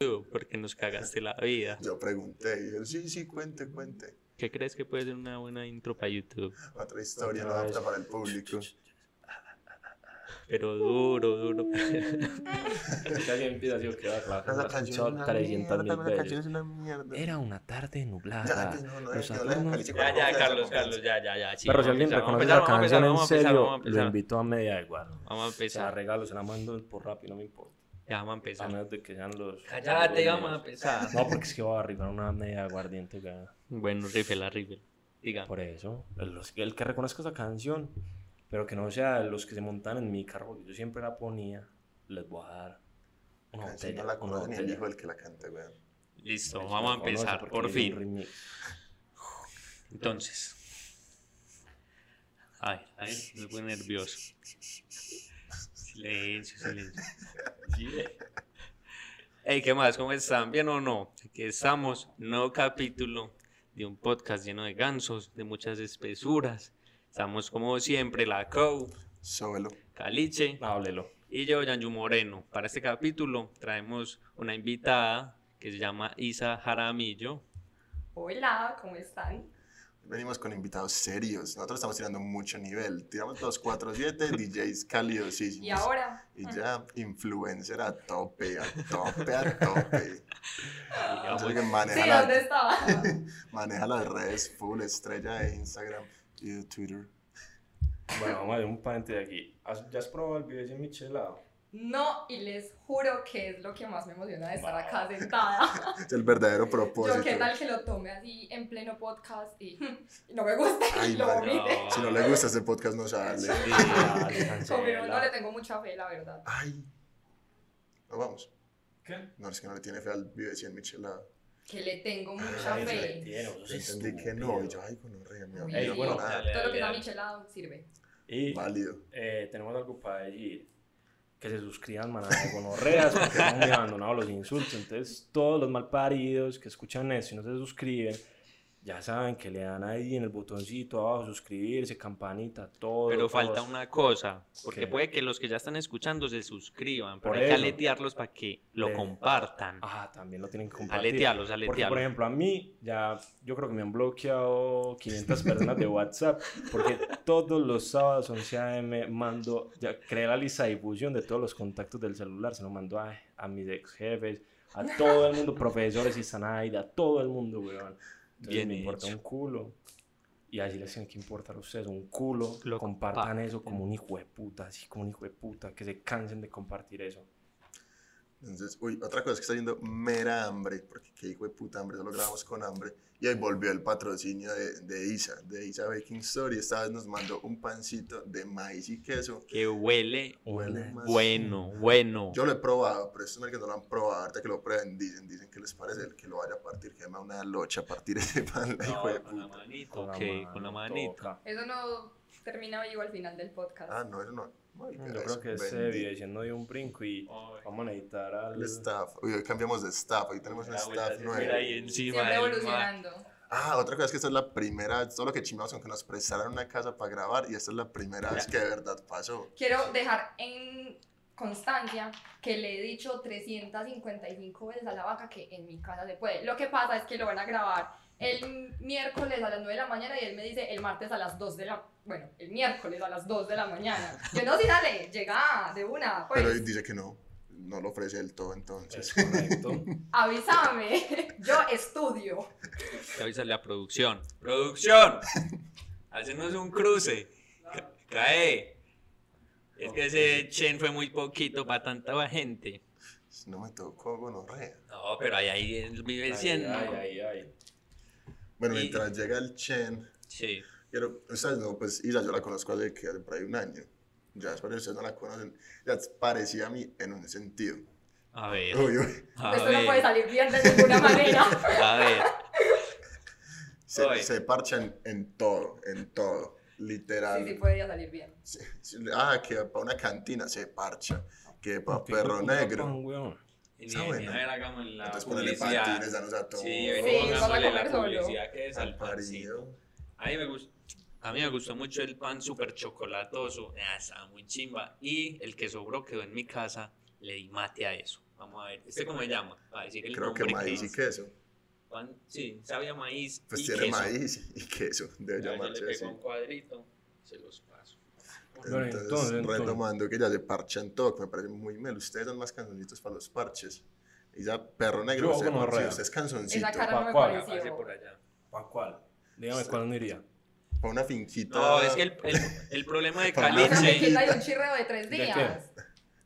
YouTube porque nos cagaste la vida. Yo pregunté y él, sí, sí, cuente, cuente. ¿Qué crees que puede ser una buena intro para YouTube? Otra historia no Otra apta vez. para el público. Pero duro, duro. Casi empieza así que va Esa la canción es escuchado una 300 mierda, mil la canción veces. es una mierda. Era una tarde nublada. Ya, ya, Carlos. Carlos, ya, ya, ya. Pero si vamos a alguien empezar, reconoce vamos a la empezar, canción en vamos a empezar, serio, vamos a lo empezar. invito a media igual. Vamos a empezar. regalo, se la mando por rápido, no me importa. Ya, vamos a A empezar. menos de que sean los. Cállate, los vamos a empezar. No, porque es que voy a arribar una media aguardiente. güey. Bueno, rifle, rifle. Diga. Por eso, el, los- el que reconozca esa canción, pero que no sea los que se montan en mi carro, porque yo siempre la ponía, les voy a dar una Canción botella. no la conoce ni el hijo del que la canta, weón. Listo, Pues vamos a empezar, por fin. Entonces. Ay, ay, me pone nervioso. Silencio, silencio. Hey, ¿qué más? ¿Cómo están? ¿Bien o no? Aquí estamos, nuevo capítulo de un podcast lleno de gansos, de muchas espesuras. Estamos como siempre, la Co, Solo. Caliche Háblelo. y yo, Yanju Moreno. Para este capítulo traemos una invitada que se llama Isa Jaramillo. Hola, ¿cómo están? Venimos con invitados serios. Nosotros estamos tirando mucho nivel. Tiramos 247, DJs calidosísimos. Y ahora, Y ya, influencer a tope, a tope, a tope. Entonces, que sí, maneja, la- ¿dónde estaba? maneja las redes full, estrella de Instagram y de Twitter. Bueno, vamos a hacer un paréntesis aquí. ¿Has- ¿Ya has probado el video de michelado? No, y les juro que es lo que más me emociona de estar acá sentada. Es el verdadero propósito. Yo qué tal que lo tome así en pleno podcast y, y no me gusta y Ay, lo madre. vomite. Si no le gusta este podcast, no sale. Sí. Se Confirmo, no le tengo mucha fe, la verdad. Ay. No vamos. ¿Qué? No, es que no le tiene fe al Vive 100 Michelada. Que le tengo mucha Ay, fe. sos Entendí que no. Y yo, ay, con un rey, mi amigo. bueno. Todo lo que está dale. michelado sirve. Y Válido. eh, tenemos algo para decir. Que se suscriban, manada de gonorreas, porque han abandonado los insultos. Entonces, todos los malparidos que escuchan esto y no se suscriben, ya saben que le dan ahí en el botoncito abajo, suscribirse, campanita, todo. Pero falta una cosa, porque ¿Qué? puede que los que ya están escuchando se suscriban, pero Por hay que eso. aletearlos para que lo compartan. Ah, también lo tienen que compartir. Aletearlos, Porque, por aletearlos. ejemplo, a mí ya, yo creo que me han bloqueado 500 personas de WhatsApp, porque todos los sábados 11 a.m. mando, ya creé la lista de difusión de todos los contactos del celular, se lo mando a, a mis ex jefes, a todo el mundo, profesores y Sanaida, a todo el mundo, weón. Entonces Bien me importa hecho. un culo. Y así les tiene que importar a ustedes un culo. Lo compartan eso como un hijo de puta, así como un hijo de puta, que se cansen de compartir eso. Entonces, uy, otra cosa es que está yendo mera hambre, porque qué hijo de puta hambre, solo grabamos con hambre. Y ahí volvió el patrocinio de, de Isa, de Isa Baking Store. Y esta vez nos mandó un pancito de maíz y queso. Que huele Huele más- bueno, bueno. Yo lo he probado, pero estos que no lo han probado, ahorita que lo prueben, dicen, dicen que les parece el que lo vaya a partir, que llama una locha a partir ese pan, la hijo de No, con la puta. manito, Con la ok, con la manito. toca. Eso no termina vivo al final del podcast. Ah, no, eso no. Yo creo que ese diciendo dio un brinco y Ay. vamos a necesitar al... El staff. Uy, hoy cambiamos de staff, hoy tenemos un staff nuevo. mira ahí encima Siempre evolucionando. Ah, otra cosa es que esta es la primera, todo lo que chimamos con que nos prestaron una casa para grabar y esta es la primera vez que de verdad pasó. Quiero dejar en constancia que le he dicho 355 veces a la vaca que en mi casa se puede. Lo que pasa es que lo van a grabar el miércoles a las 9 de la mañana y él me dice el martes a las 2 de la... Bueno, el miércoles a las 2 de la mañana. Yo no, sí, dale, llega de una. Pues, Pero él dice que no, no lo ofrece del todo entonces. Es correcto. avísame, yo estudio. Avísale a producción. ¡Producción! Hacenos un cruce. Ca- Cae. Es que ese Chen fue muy poquito para tanta gente. No me tocó gonorrea. No, pero ahí, ahí vive siendo. Ay, ay, ay. Bueno, Y- mientras llega el Chen, Sí. quiero, ustedes no, pues Isa yo la conozco hace que hace por ahí un año. Ya después ustedes no la conocen. Ya parecía a mí en un sentido. A ver. Uy, uy. A Esto no puede ver. salir bien de ninguna manera. A ver. Se, se parchan en todo, en todo. Literal. Sí, sí, podría salir bien. Sí, sí, ah, que para una cantina se parcha. Que para perro negro. Y Está ni- bueno. A ver, hagamos la Entonces ponele publicidad. patines, danos a todos. Sí, Sí, venimos hagámosle la publicidad que es al pancito. A mí me gustó. A mí me gustó mucho el pan súper chocolatoso, ah, estaba muy chimba. Y el que sobró quedó en mi casa, le di mate a eso. Vamos a ver. ¿Este cómo se llama? Va a decir el Creo que maíz y es. queso. Pan- Sí, sabía maíz Pues y tiene queso. maíz y queso. Debe Ya, yo le llamarse pego así. un cuadrito, se los paso. Entonces, entonces, entonces. retomando que ya se parchan todo, que me parece muy melo. Ustedes son más canzoncitos para los parches. Y ya, perro negro, Yo usted, como usted es canzoncito. Esa cara ¿Pa' no me cuál? Ya pasé pareció. por allá. ¿Para cuál? Dígame cuál no iría. Para una finquita. No, es que el, el, el problema de Caliche. de un chirreo de tres ¿De días.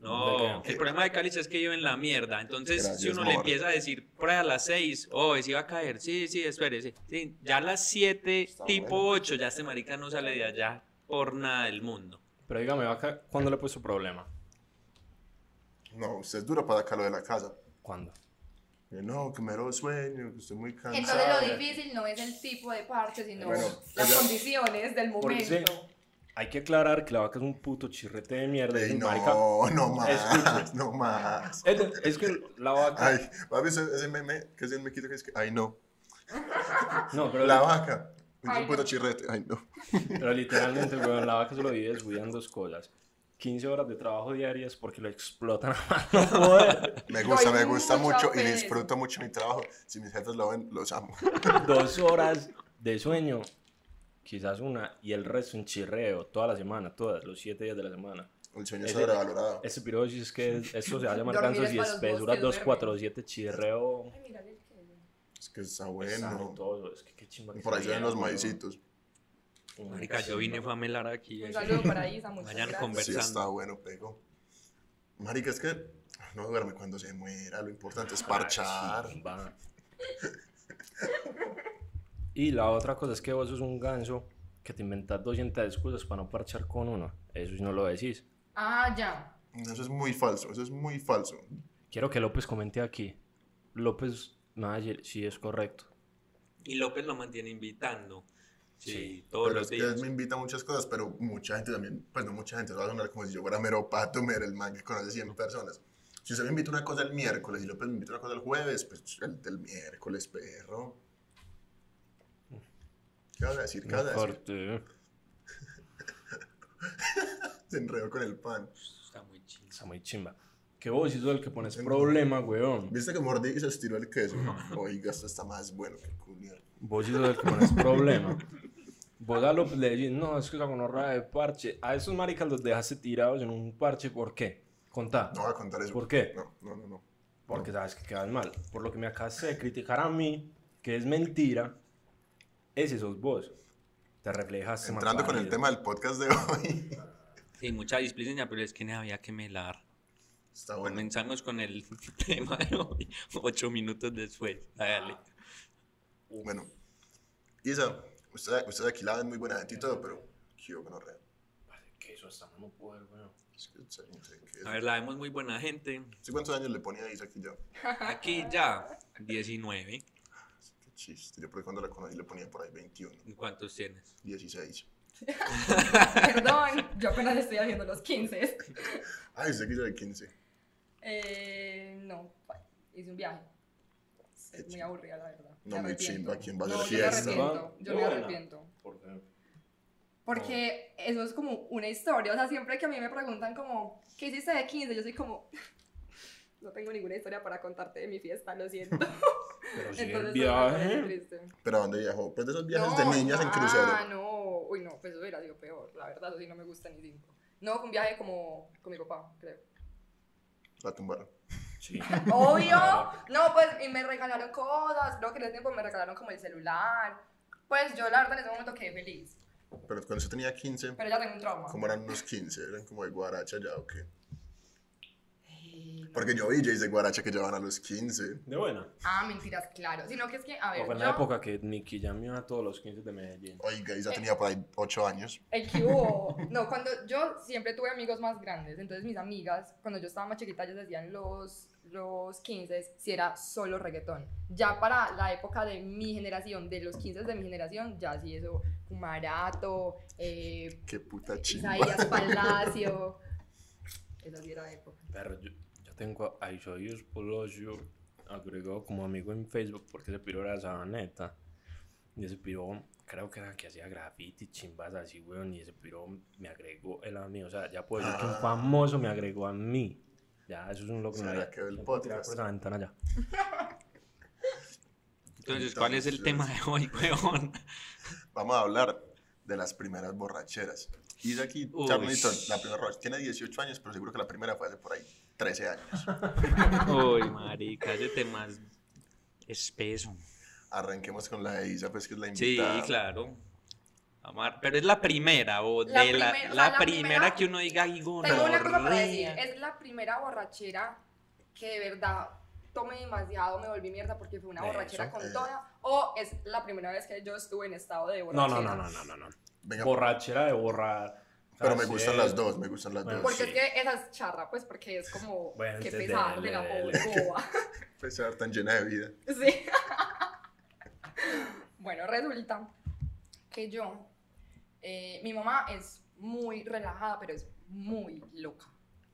No, ¿De el problema de Caliche es que vive en la mierda. Entonces, si Gracias, uno le empieza a decir por a las 6, oh, si va a caer, sí, sí, espérese. Sí, ya a las 7, Está tipo bueno. 8, ya este marica no sale de allá por nada del mundo. Pero dígame, vaca, ¿cuándo le puso problema? No, usted es duro para sacarlo de la casa. ¿Cuándo? Que no, que mero sueño, que estoy muy cansado. Entonces lo difícil no es el tipo de parche, sino Bueno, las ella- condiciones del momento. Hay que aclarar que la vaca es un puto chirrete de mierda. Ey, no, marica- no más, Escuche. no más. Es, es que la vaca. Ay, papi, ese, meme que es el mequito que es que, ay no, no, pero, la vaca, un Ay, puto no. chirrete, ay no. pero literalmente, weón, la vaca solo vive descuidando dos cosas. 15 horas de trabajo diarias porque lo explotan a no poder. Me gusta, Doy me gusta mucho y disfruto mucho mi trabajo. Si mis jefes lo ven, los amo. Dos horas de sueño, quizás una, y el resto un chirreo, toda la semana, todas, los 7 días de la semana. El sueño es Ese- sobrevalorado. Ese pirosis es que esto se va a llamar Dormir gansos es bosques, 247 chirreo. Ay, mira el queso. Es que está bueno. todo, es que qué chimba que Por ahí se ven viera, los weón. maicitos. Una Marica, yo vine fue a melar aquí. Un saludo para Isa, muchas Vayan gracias. conver- Sí, Conversando. está bueno, pego. Marica, es que no duerme cuando se muera. Lo importante es Ay, parchar. chimba. Y la otra cosa es que vos sos un ganso que te inventas 200 excusas para no parchar con uno. Eso si no lo decís. Ah, ya. Eso es muy falso, eso es muy falso. Quiero que López comente aquí. López Mayer, sí es correcto. Y López lo mantiene invitando. Sí, Sí, todos pero los es que días. me invita a muchas cosas, pero mucha gente también, pues no mucha gente, va a sonar como si yo fuera mero pato, mero el man que conoce 100 personas. Si usted me invita una cosa el miércoles y López me invita a una cosa el jueves, pues el del miércoles, perro. ¿Qué vas a decir? ¿Qué vas a decir? Corte. Se enredó con el pan. Está muy chido. Está muy chimba. Que vos sos el que pones problema, weón. ¿Viste que mordí y se estiró el queso? Oiga, esto está más bueno que el culiar. Vos sos el que pones problema. Vos a López le decís, no, es que esa gonorrea de parche. A esos maricas los dejaste tirados en un parche, ¿por qué? Contá. No voy a contar eso. ¿Por qué? No, no, no. no. Porque sabes que quedas mal. Por lo que me acabas de criticar a mí, que es mentira, ese sos vos. Te reflejas. Entrando con el tema del podcast de hoy. Sí, mucha disciplina, pero es que no había que melar. Está bueno. Comenzamos con el tema de hoy, ocho minutos después. Dale. Bueno, Isa, usted, usted aquí la ven muy buena gente y todo, pero ¿qué con Orrea? Que eso hasta no poder, weón. Es que, es. A ver, la vemos muy buena gente. ¿Sí ¿Cuántos años le ponía a Isa aquí yo? Aquí ya, 19. Qué chiste. Yo por ahí cuando la conocí le ponía por ahí 21, ¿Y ¿Cuántos tienes? 16. Perdón, yo apenas estoy haciendo los 15. Ay, usted quiso de 15. Eh, no, hice un viaje. Es muy aburrida, la verdad. No, Me chimba, ¿quién va a no, hacer yo me fiesta? arrepiento, yo me arrepiento. ¿Por qué? Porque eso es como una historia. O sea, siempre que a mí me preguntan como, ¿qué hiciste de 15? Yo soy como, no tengo ninguna historia para contarte de mi fiesta, lo siento. Pero si el Entonces, parece viaje. ¿Pero a dónde viajó? Pues de esos viajes No, de niñas en Ah, crucero. no. Uy, no, pues eso hubiera sido peor. La verdad, eso sí no me gusta ni cinco. No, un viaje como con mi papá, creo. La tumbaron. Sí. Obvio. No, pues, y me regalaron cosas. Creo que en ese tiempo me regalaron como el celular. Pues yo, la verdad, en ese momento quedé feliz. Pero cuando usted tenía 15, Pero ya tengo un trauma. ¿cómo eran unos 15? ¿Eran como de guaracha ya o qué? Eh. Porque yo vi Jays de guaracha que llevaban a los 15. De buena. Ah, mentiras, claro. Sino que es que, a ver, O fue en yo- la época que Nicky llamó a todos los 15 de Medellín. Oiga, Isa tenía por ahí 8 años. El que hubo. No, cuando yo siempre tuve amigos más grandes, entonces mis amigas, cuando yo estaba más chiquita, ellas hacían los, los 15, si era solo reggaetón. Ya para la época de mi generación, de los 15 de mi generación, ya sí eso, Marato, eh, Qué puta chimba. Isaías Palacio. Esa sí era época. Pero yo tengo a Isaías Palacio agregado como amigo en Facebook porque ese piro era sabaneta. Y ese piro, creo que era que hacía graffiti, chimbas así, weón. Y ese piro me agregó él a mí. O sea, ya puedo decir que un Ah. famoso me agregó a mí. Ya, eso es un logro. en la ¿Será vida. que el Me puedo tirar podcast? por esa ventana ya. Entonces, ¿cuál es el tema de hoy, weón? Vamos a hablar de las primeras borracheras. Y aquí, Uy. Charlton, la primera borrachera, tiene 18 años, pero seguro que la primera fue hace por ahí 13 años. Uy, marica, ese tema es espeso. Arranquemos con la de Isa, pues que es la Sí, invitada. claro. Amar, pero es la primera, o La de la, primer- o la sea, la primera, primera- que uno diga, "Ay, Tengo una cosa para decir. gonorrea". Es la primera borrachera que de verdad tomé demasiado, me volví mierda porque fue una Eso, borrachera con eh. toda. O es la primera vez que yo estuve en estado de No, borrachera. no, no, no, no, no, no. Venga, Borrachera de borrar. pero me gustan las dos, me gustan las Bueno, dos. Porque Sí. es que esa es charra, pues, porque es como Bueno, que pesar de la boba. Pesar tan llena de vida. Sí. bueno, resulta que yo, eh, mi mamá es muy relajada, pero es muy loca.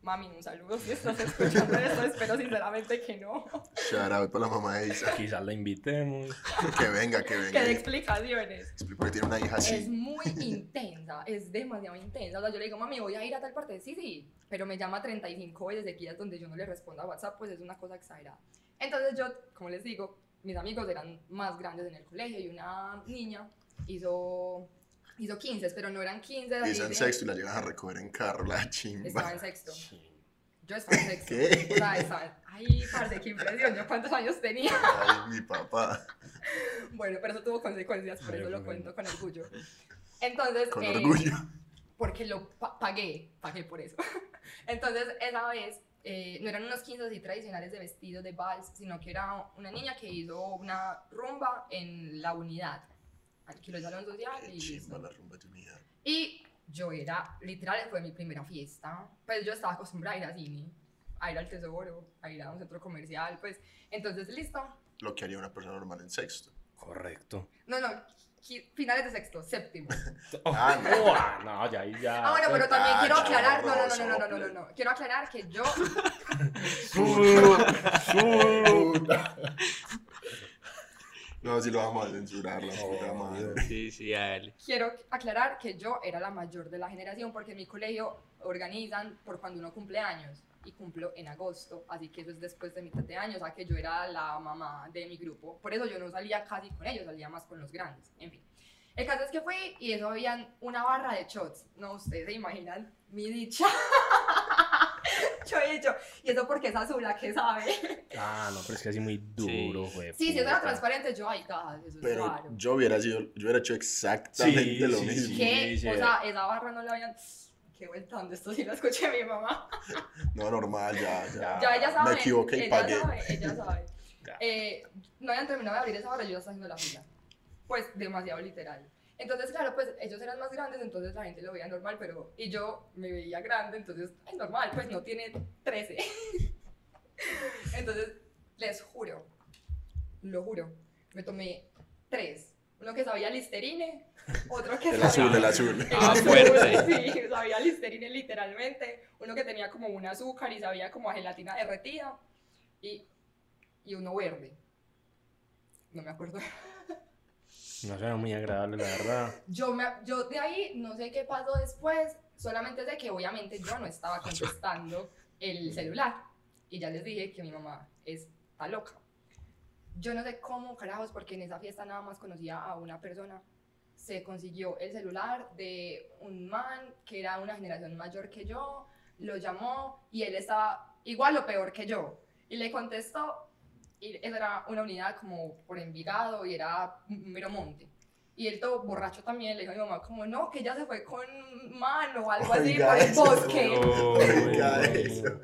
Mami, un saludo si estás escuchando esto, espero sinceramente que no. Shout out para la mamá de Isa. Quizás la invitemos. Que venga, que Que venga. dé explicaciones. Porque tiene una hija Es así. muy intensa, es demasiado intensa. O sea, yo le digo, mami, voy a ir a tal parte. Sí, sí, pero me llama 35 veces seguidas donde yo no le respondo a WhatsApp, pues es una cosa exagerada. Entonces yo, como les digo, mis amigos eran más grandes en el colegio y una niña hizo, hizo 15, pero no eran 15. así Isa en de- sexto y la llevan a recoger en carro, la Estaba chimba. en sexto. Yo estaba en sexto. ¿Qué? O sea, estaba... Ay, parce, qué impresión. ¿Yo cuántos años tenía? Ay, mi papá. Bueno, pero eso tuvo consecuencias, por Ay, eso lo cuento con orgullo. Entonces, Con eh, orgullo. porque lo pa- pagué, pagué por eso. Entonces, esa vez, eh, no eran unos 15 así tradicionales de vestido de vals, sino que era una niña que hizo una rumba en la unidad. Social y Qué chimba listo. la rumba de. Y yo era, literal, fue mi primera fiesta. Pues yo estaba acostumbrada a ir a cine, a ir al tesoro, a ir a un centro comercial, pues. Entonces, listo. Lo que haría una persona normal en sexto. Correcto. No, no, finales de sexto, séptimo. Ah, no. Oh, ah, no, ya ya. Ah, bueno, pero también Ah, quiero no, aclarar, no, no, no, no, no, no, no, no, no, quiero aclarar que yo, No, si lo vamos a censurar, la puta madre. Sí, sí, dale. quiero aclarar que yo era la mayor de la generación porque en mi colegio organizan por cuando uno cumple años y cumplo en agosto, así que eso es después de mitad de año, o sea que yo era la mamá de mi grupo, por eso yo no salía casi con ellos, salía más con los grandes, en fin. El caso es que fui y eso habían una barra de shots, no, ustedes se imaginan mi dicha. yo he dicho, y eso porque es azul, ¿a qué sabe? Ah, no, pero es que así muy duro, güey. Sí, si eso era transparente, yo, ay, God, eso es Pero raro. yo hubiera sido, yo hubiera hecho exactamente Sí, lo sí, mismo. ¿Qué? sí. O sea, esa barra no la habían... Qué vueltando, esto sí lo escuché a mi mamá. No, normal, ya, ya. Ya ella sabe. Me equivoqué y ella pagué. Sabe, ella sabe. Eh, no habían terminado de abrir esa barra, yo ya estaba haciendo la fila. Pues demasiado literal. Entonces, claro, pues ellos eran más grandes, entonces la gente lo veía normal, pero. Y yo me veía grande, entonces es normal, pues no tiene 13. entonces, les juro, lo juro, me tomé tres. Uno que sabía listerine, otro que El sabía. azul, el azul. El Ah, azul, fuerte. Sí, sabía listerine literalmente. Uno que tenía como un azúcar y sabía como a gelatina derretida. Y, y uno verde. No me acuerdo. No suena muy agradable, la verdad. Yo, me, yo de ahí no sé qué pasó después. Solamente sé que obviamente yo no estaba contestando el celular. Y ya les dije que mi mamá está loca. Yo no sé cómo, carajos, porque en esa fiesta nada más conocía a una persona. Se consiguió el celular de un man que era una generación mayor que yo, lo llamó y él estaba igual o peor que yo. Y le contestó, y esa era una unidad como por Envigado y era un mero monte. Y él todo borracho también le dijo a mi mamá como, no, que ella se fue con mano o algo así Oiga por el eso, bosque. Oiga eso.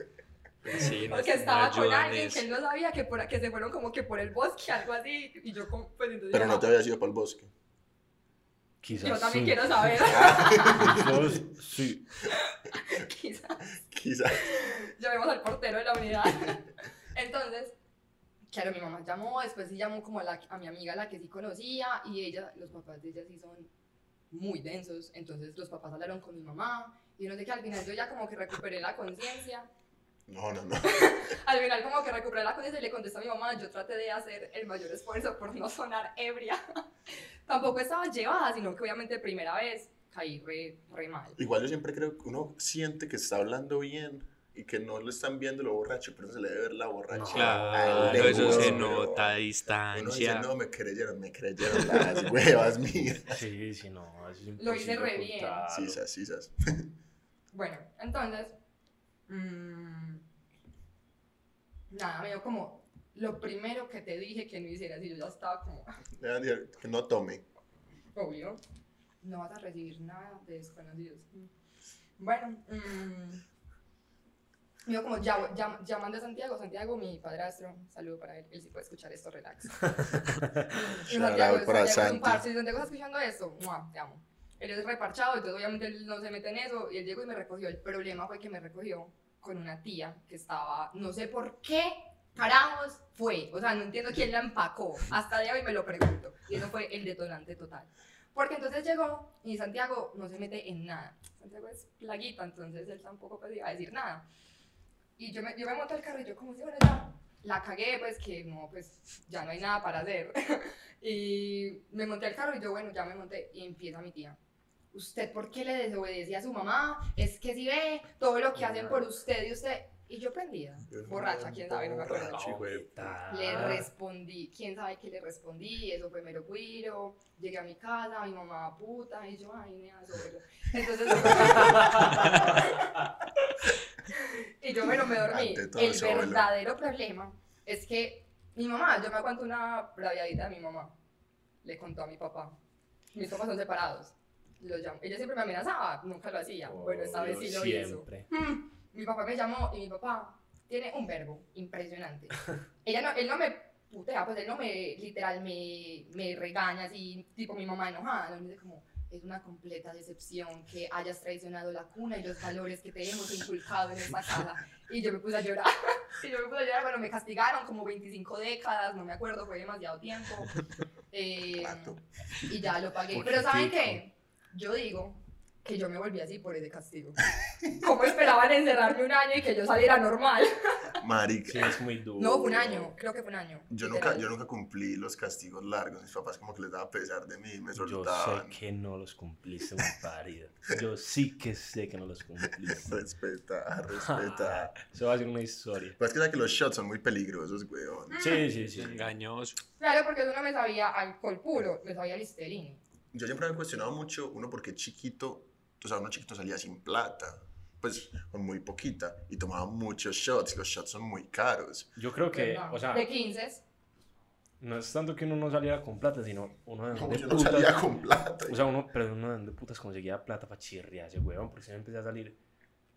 Sí, no, Porque no estaba con ayudan alguien que él no sabía que, por, que se fueron como que por el bosque, algo así. Y yo como, pues entonces Pero no te habías ido para el bosque. Quizás yo también sí. quiero saber. Quizás sí. Quizás Quizás. llamemos al portero de la unidad. Entonces, claro, mi mamá llamó, después sí llamó como a, la- a mi amiga, la que sí conocía, y ella, los papás de ella sí son muy densos, entonces los papás hablaron con mi mamá, y no sé qué, al final yo ya como que recuperé la conciencia, No, no, no. al final como que recuperé la conciencia y le contesté a mi mamá, yo traté de hacer el mayor esfuerzo por no sonar ebria, tampoco estaba llevada, sino que obviamente primera vez caí re, re mal. Igual yo siempre creo que uno siente que está hablando bien y que no lo están viendo lo borracho, pero se le debe ver la borracha. Claro, eso se nota a Uno dice, distancia. no, me creyeron, me creyeron las huevas mías. Sí, sí, no. es Lo hice re bien. Sisas, sisas. Bueno, entonces, mm, nada, me dio como lo primero que te dije que no hicieras y yo ya estaba como, que no tome. obvio, no vas a recibir nada de desconocidos. Bueno, mm, dio como, ya, ya, llamando a Santiago, Santiago, mi padrastro, saludo para él, él sí puede escuchar esto, relax. Santiago, para Santiago parce, si Santiago está escuchando esto, ¡mua! te amo. Él es reparchado, entonces obviamente él no se mete en eso, y él llegó y me recogió. El problema fue que me recogió con una tía que estaba, no sé por qué carajos fue, o sea, no entiendo quién la empacó, hasta de hoy me lo pregunto, y eso fue el detonante total. Porque entonces llegó y Santiago no se mete en nada. Santiago es plaguita, entonces él tampoco pues iba a decir nada. Y yo me, yo me monté al carro y yo como si, bueno, ya, la cagué, pues que no, pues ya no hay nada para hacer. y me monté al carro y yo, bueno, ya me monté y empieza mi tía. ¿Usted por qué le desobedece a su mamá? Es que si ve todo lo que hacen por usted y usted... Y yo prendida, borracha, quién sabe, no me acuerdo. Le respondí, quién sabe qué le respondí, eso fue mero cuiro. Llegué a mi casa, mi mamá puta, y yo, ay, me sobre. Entonces, y yo, bueno, me dormí. El verdadero problema es que mi mamá, yo me aguanto una braviadita de mi mamá, le contó a mi papá. Mis papás son separados. Lo llamó. Ella siempre me amenazaba, nunca lo hacía. bueno, esta vez sí lo hizo. siempre. Hmm, Mi papá me llamó y mi papá tiene un verbo impresionante. Ella no, él no me putea, pues él no me, literal, me, me regaña así, tipo mi mamá enojada. No, me dice como, es una completa decepción que hayas traicionado la cuna y los valores que te hemos inculcado en esta casa. Y yo me puse a llorar. Y yo me puse a llorar, bueno, me castigaron como 25 décadas, no me acuerdo, fue demasiado tiempo. Eh, y ya lo pagué. Pero ¿saben qué? Yo digo que yo me volví así por ese castigo. ¿Cómo esperaban encerrarme un año y que yo saliera normal? Marica. Sí, es muy duro. No, fue un año, creo que fue un año. Yo literal. nunca, yo nunca cumplí los castigos largos. Mis papás como que les daba pesar de mí, me Yo soltaban. sé que no los cumpliste, un parido. Yo sí que sé que no los cumpliste. Respeta, respeta. Eso va a ser una historia. Pero es que sabes que los shots son muy peligrosos, weón. Sí, sí, sí. Engañoso. Claro, porque eso no me sabía alcohol puro, me sabía listerine. Yo siempre me he cuestionado mucho, uno, porque chiquito, o sea, uno chiquito salía sin plata, pues con muy poquita, y tomaba muchos shots, y los shots son muy caros. Yo creo que, o sea, De 15. no es tanto que uno no saliera con plata, sino uno de Como dónde yo no putas- salía con plata. O sea, uno, pero uno de putas conseguía plata para chirriarse, weón, porque yo empecé a salir,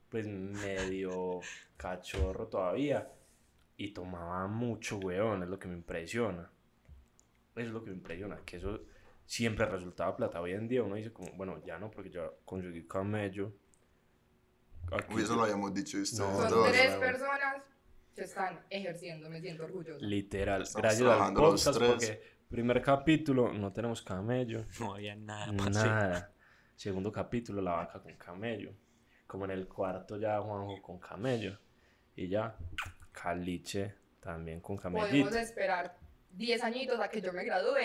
pues, medio cachorro todavía, y tomaba mucho, weón, es lo que me impresiona. Es lo que me impresiona, que eso siempre resultaba plata. Hoy en día uno dice como, bueno, ya no, porque ya conseguí camello. Aquí Uy, eso lo habíamos dicho de ustedes No, Son tres personas que están ejerciendo, me siento orgullosa. Literal, Estamos gracias al podcast, porque primer capítulo no tenemos camello. No había nada. Nada. Segundo capítulo, la vaca con camello. Como en el cuarto ya Juanjo con camello. Y ya, Caliche también con camellito. Podemos esperar 10 añitos a que yo me gradúe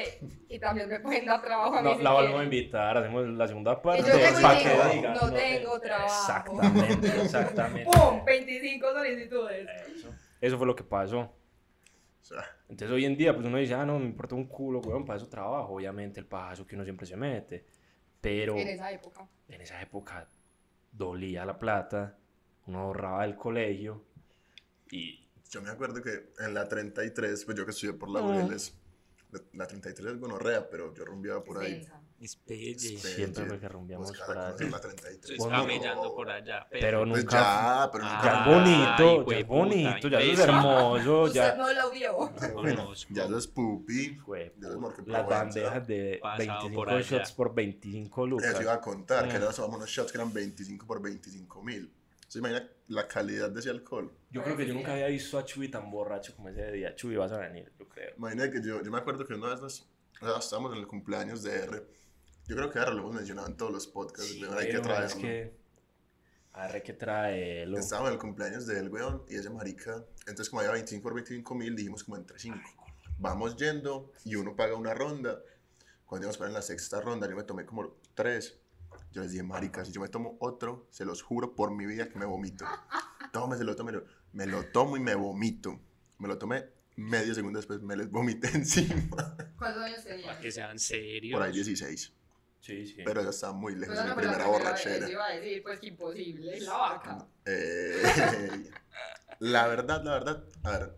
y también me pueden dar trabajo a mí. No, si la volvemos a invitar, hacemos la segunda parte. yo llego pa' y que digo, diga, no tengo trabajo. Exactamente, exactamente. ¡Pum! 25 solicitudes. Eso. Eso fue lo que pasó. Entonces hoy en día, pues uno dice, ah, no, me importa un culo, weón, para eso trabajo. Obviamente el pajazo que uno siempre se mete. Pero En esa época. en esa época dolía la plata, uno ahorraba del colegio y yo me acuerdo que en la 33, pues yo que estudié por. Laureles, la- la 33 es gonorrea, pero yo rumbeaba por ahí. Espere. siempre Oye, fue que rumbiamos Buscar por allá. la 33. Estoy Bueno, camellando por allá. Pero Pues nunca... ya, pero Ah, nunca. Ya es Ay, bonito, ya es bonito, ya eso es hermoso, ya... no lo vio. Conozco. Ya eso es pupi. Porque las bandejas de Pasado 25 por allá. shots por 25 lucas. Eso iba a contar, que Mm. eran solo unos shots que eran 25 por 25 mil. ¿Se imagina la calidad de ese alcohol? Yo creo que yo nunca había visto a Chuy tan borracho como ese día. Chuy, vas a venir, yo creo. Imagina que yo, yo me acuerdo que una vez nos, o sea, estábamos en el cumpleaños de R. Yo creo que R lo hemos mencionado en todos los podcasts, Sí, hay que traerlo. es que... Arre que traerlo. Estábamos en el cumpleaños de él, weón, y ese marica, entonces como había 25 por 25 mil, dijimos como entre 5. Vamos yendo y uno paga una ronda. Cuando íbamos para en la sexta ronda, yo me tomé como tres. Yo les dije, marica, si yo me tomo otro, se los juro por mi vida que me vomito. tómeselo, tómelo. Me lo tomo y me vomito. Me lo tomé medio segundo después, me les vomité encima. ¿Cuántos años tenía? Para que sean serios. Por ahí 16. Sí, sí. Pero ya estaba muy lejos de mi primera borrachera. iba a decir, pues que imposible, la vaca. Eh, la verdad, la verdad, a ver,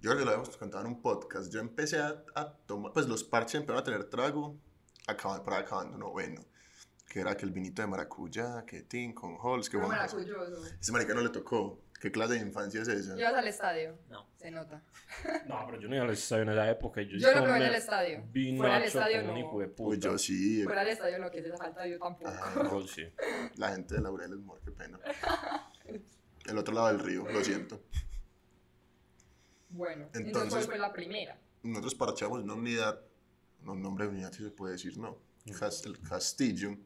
yo creo que lo habíamos contado en un podcast. Yo empecé a, a tomar, pues los parches empezaron a tener trago acabando, para acabando noveno. Que era que el vinito de maracuyá, que tin, con Halls, que maracuyoso. Ese marica no le tocó. ¿Qué clase de infancia es esa? ¿Ibas al estadio? No. Se nota. No, pero yo no iba al estadio en esa época. Yo, Yo lo probé en el estadio. Vino Fuera hecho estadio no. hijo de Uy, puta. yo sí. Fuera del estadio no, que es esa falta yo tampoco. Ah, Yo sí. la gente de Laureles, amor, qué pena. El otro lado del río, lo siento. Bueno, entonces, Entonces- ¿cuál fue la primera? Nosotros parchamos en una unidad, no, un nombre de unidad si se puede decir, no. Cas- el Castillo.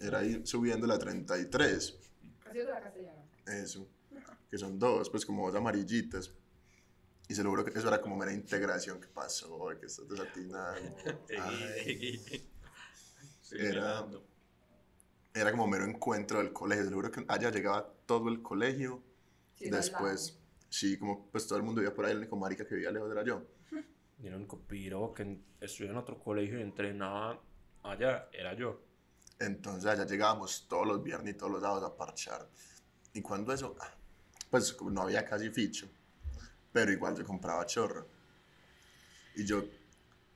Era ahí subiendo la 33. Casi de la castellana. Eso. Que son dos, pues como dos amarillitas. Y se logró que eso era como mera integración. ¿Qué pasó? Que estás. Estoy Era-. Era como mero encuentro del colegio. Seguro que allá llegaba todo el colegio. Sí, Después, sí, como pues todo el mundo vivía por ahí. El único marica que vivía lejos era yo. Y el único piro que estudié en otro colegio y entrenaba allá era yo. Entonces allá llegábamos todos los viernes y todos los sábados a parchar. Y cuando eso, ah, pues no había casi ficho, pero igual yo compraba chorro. Y yo,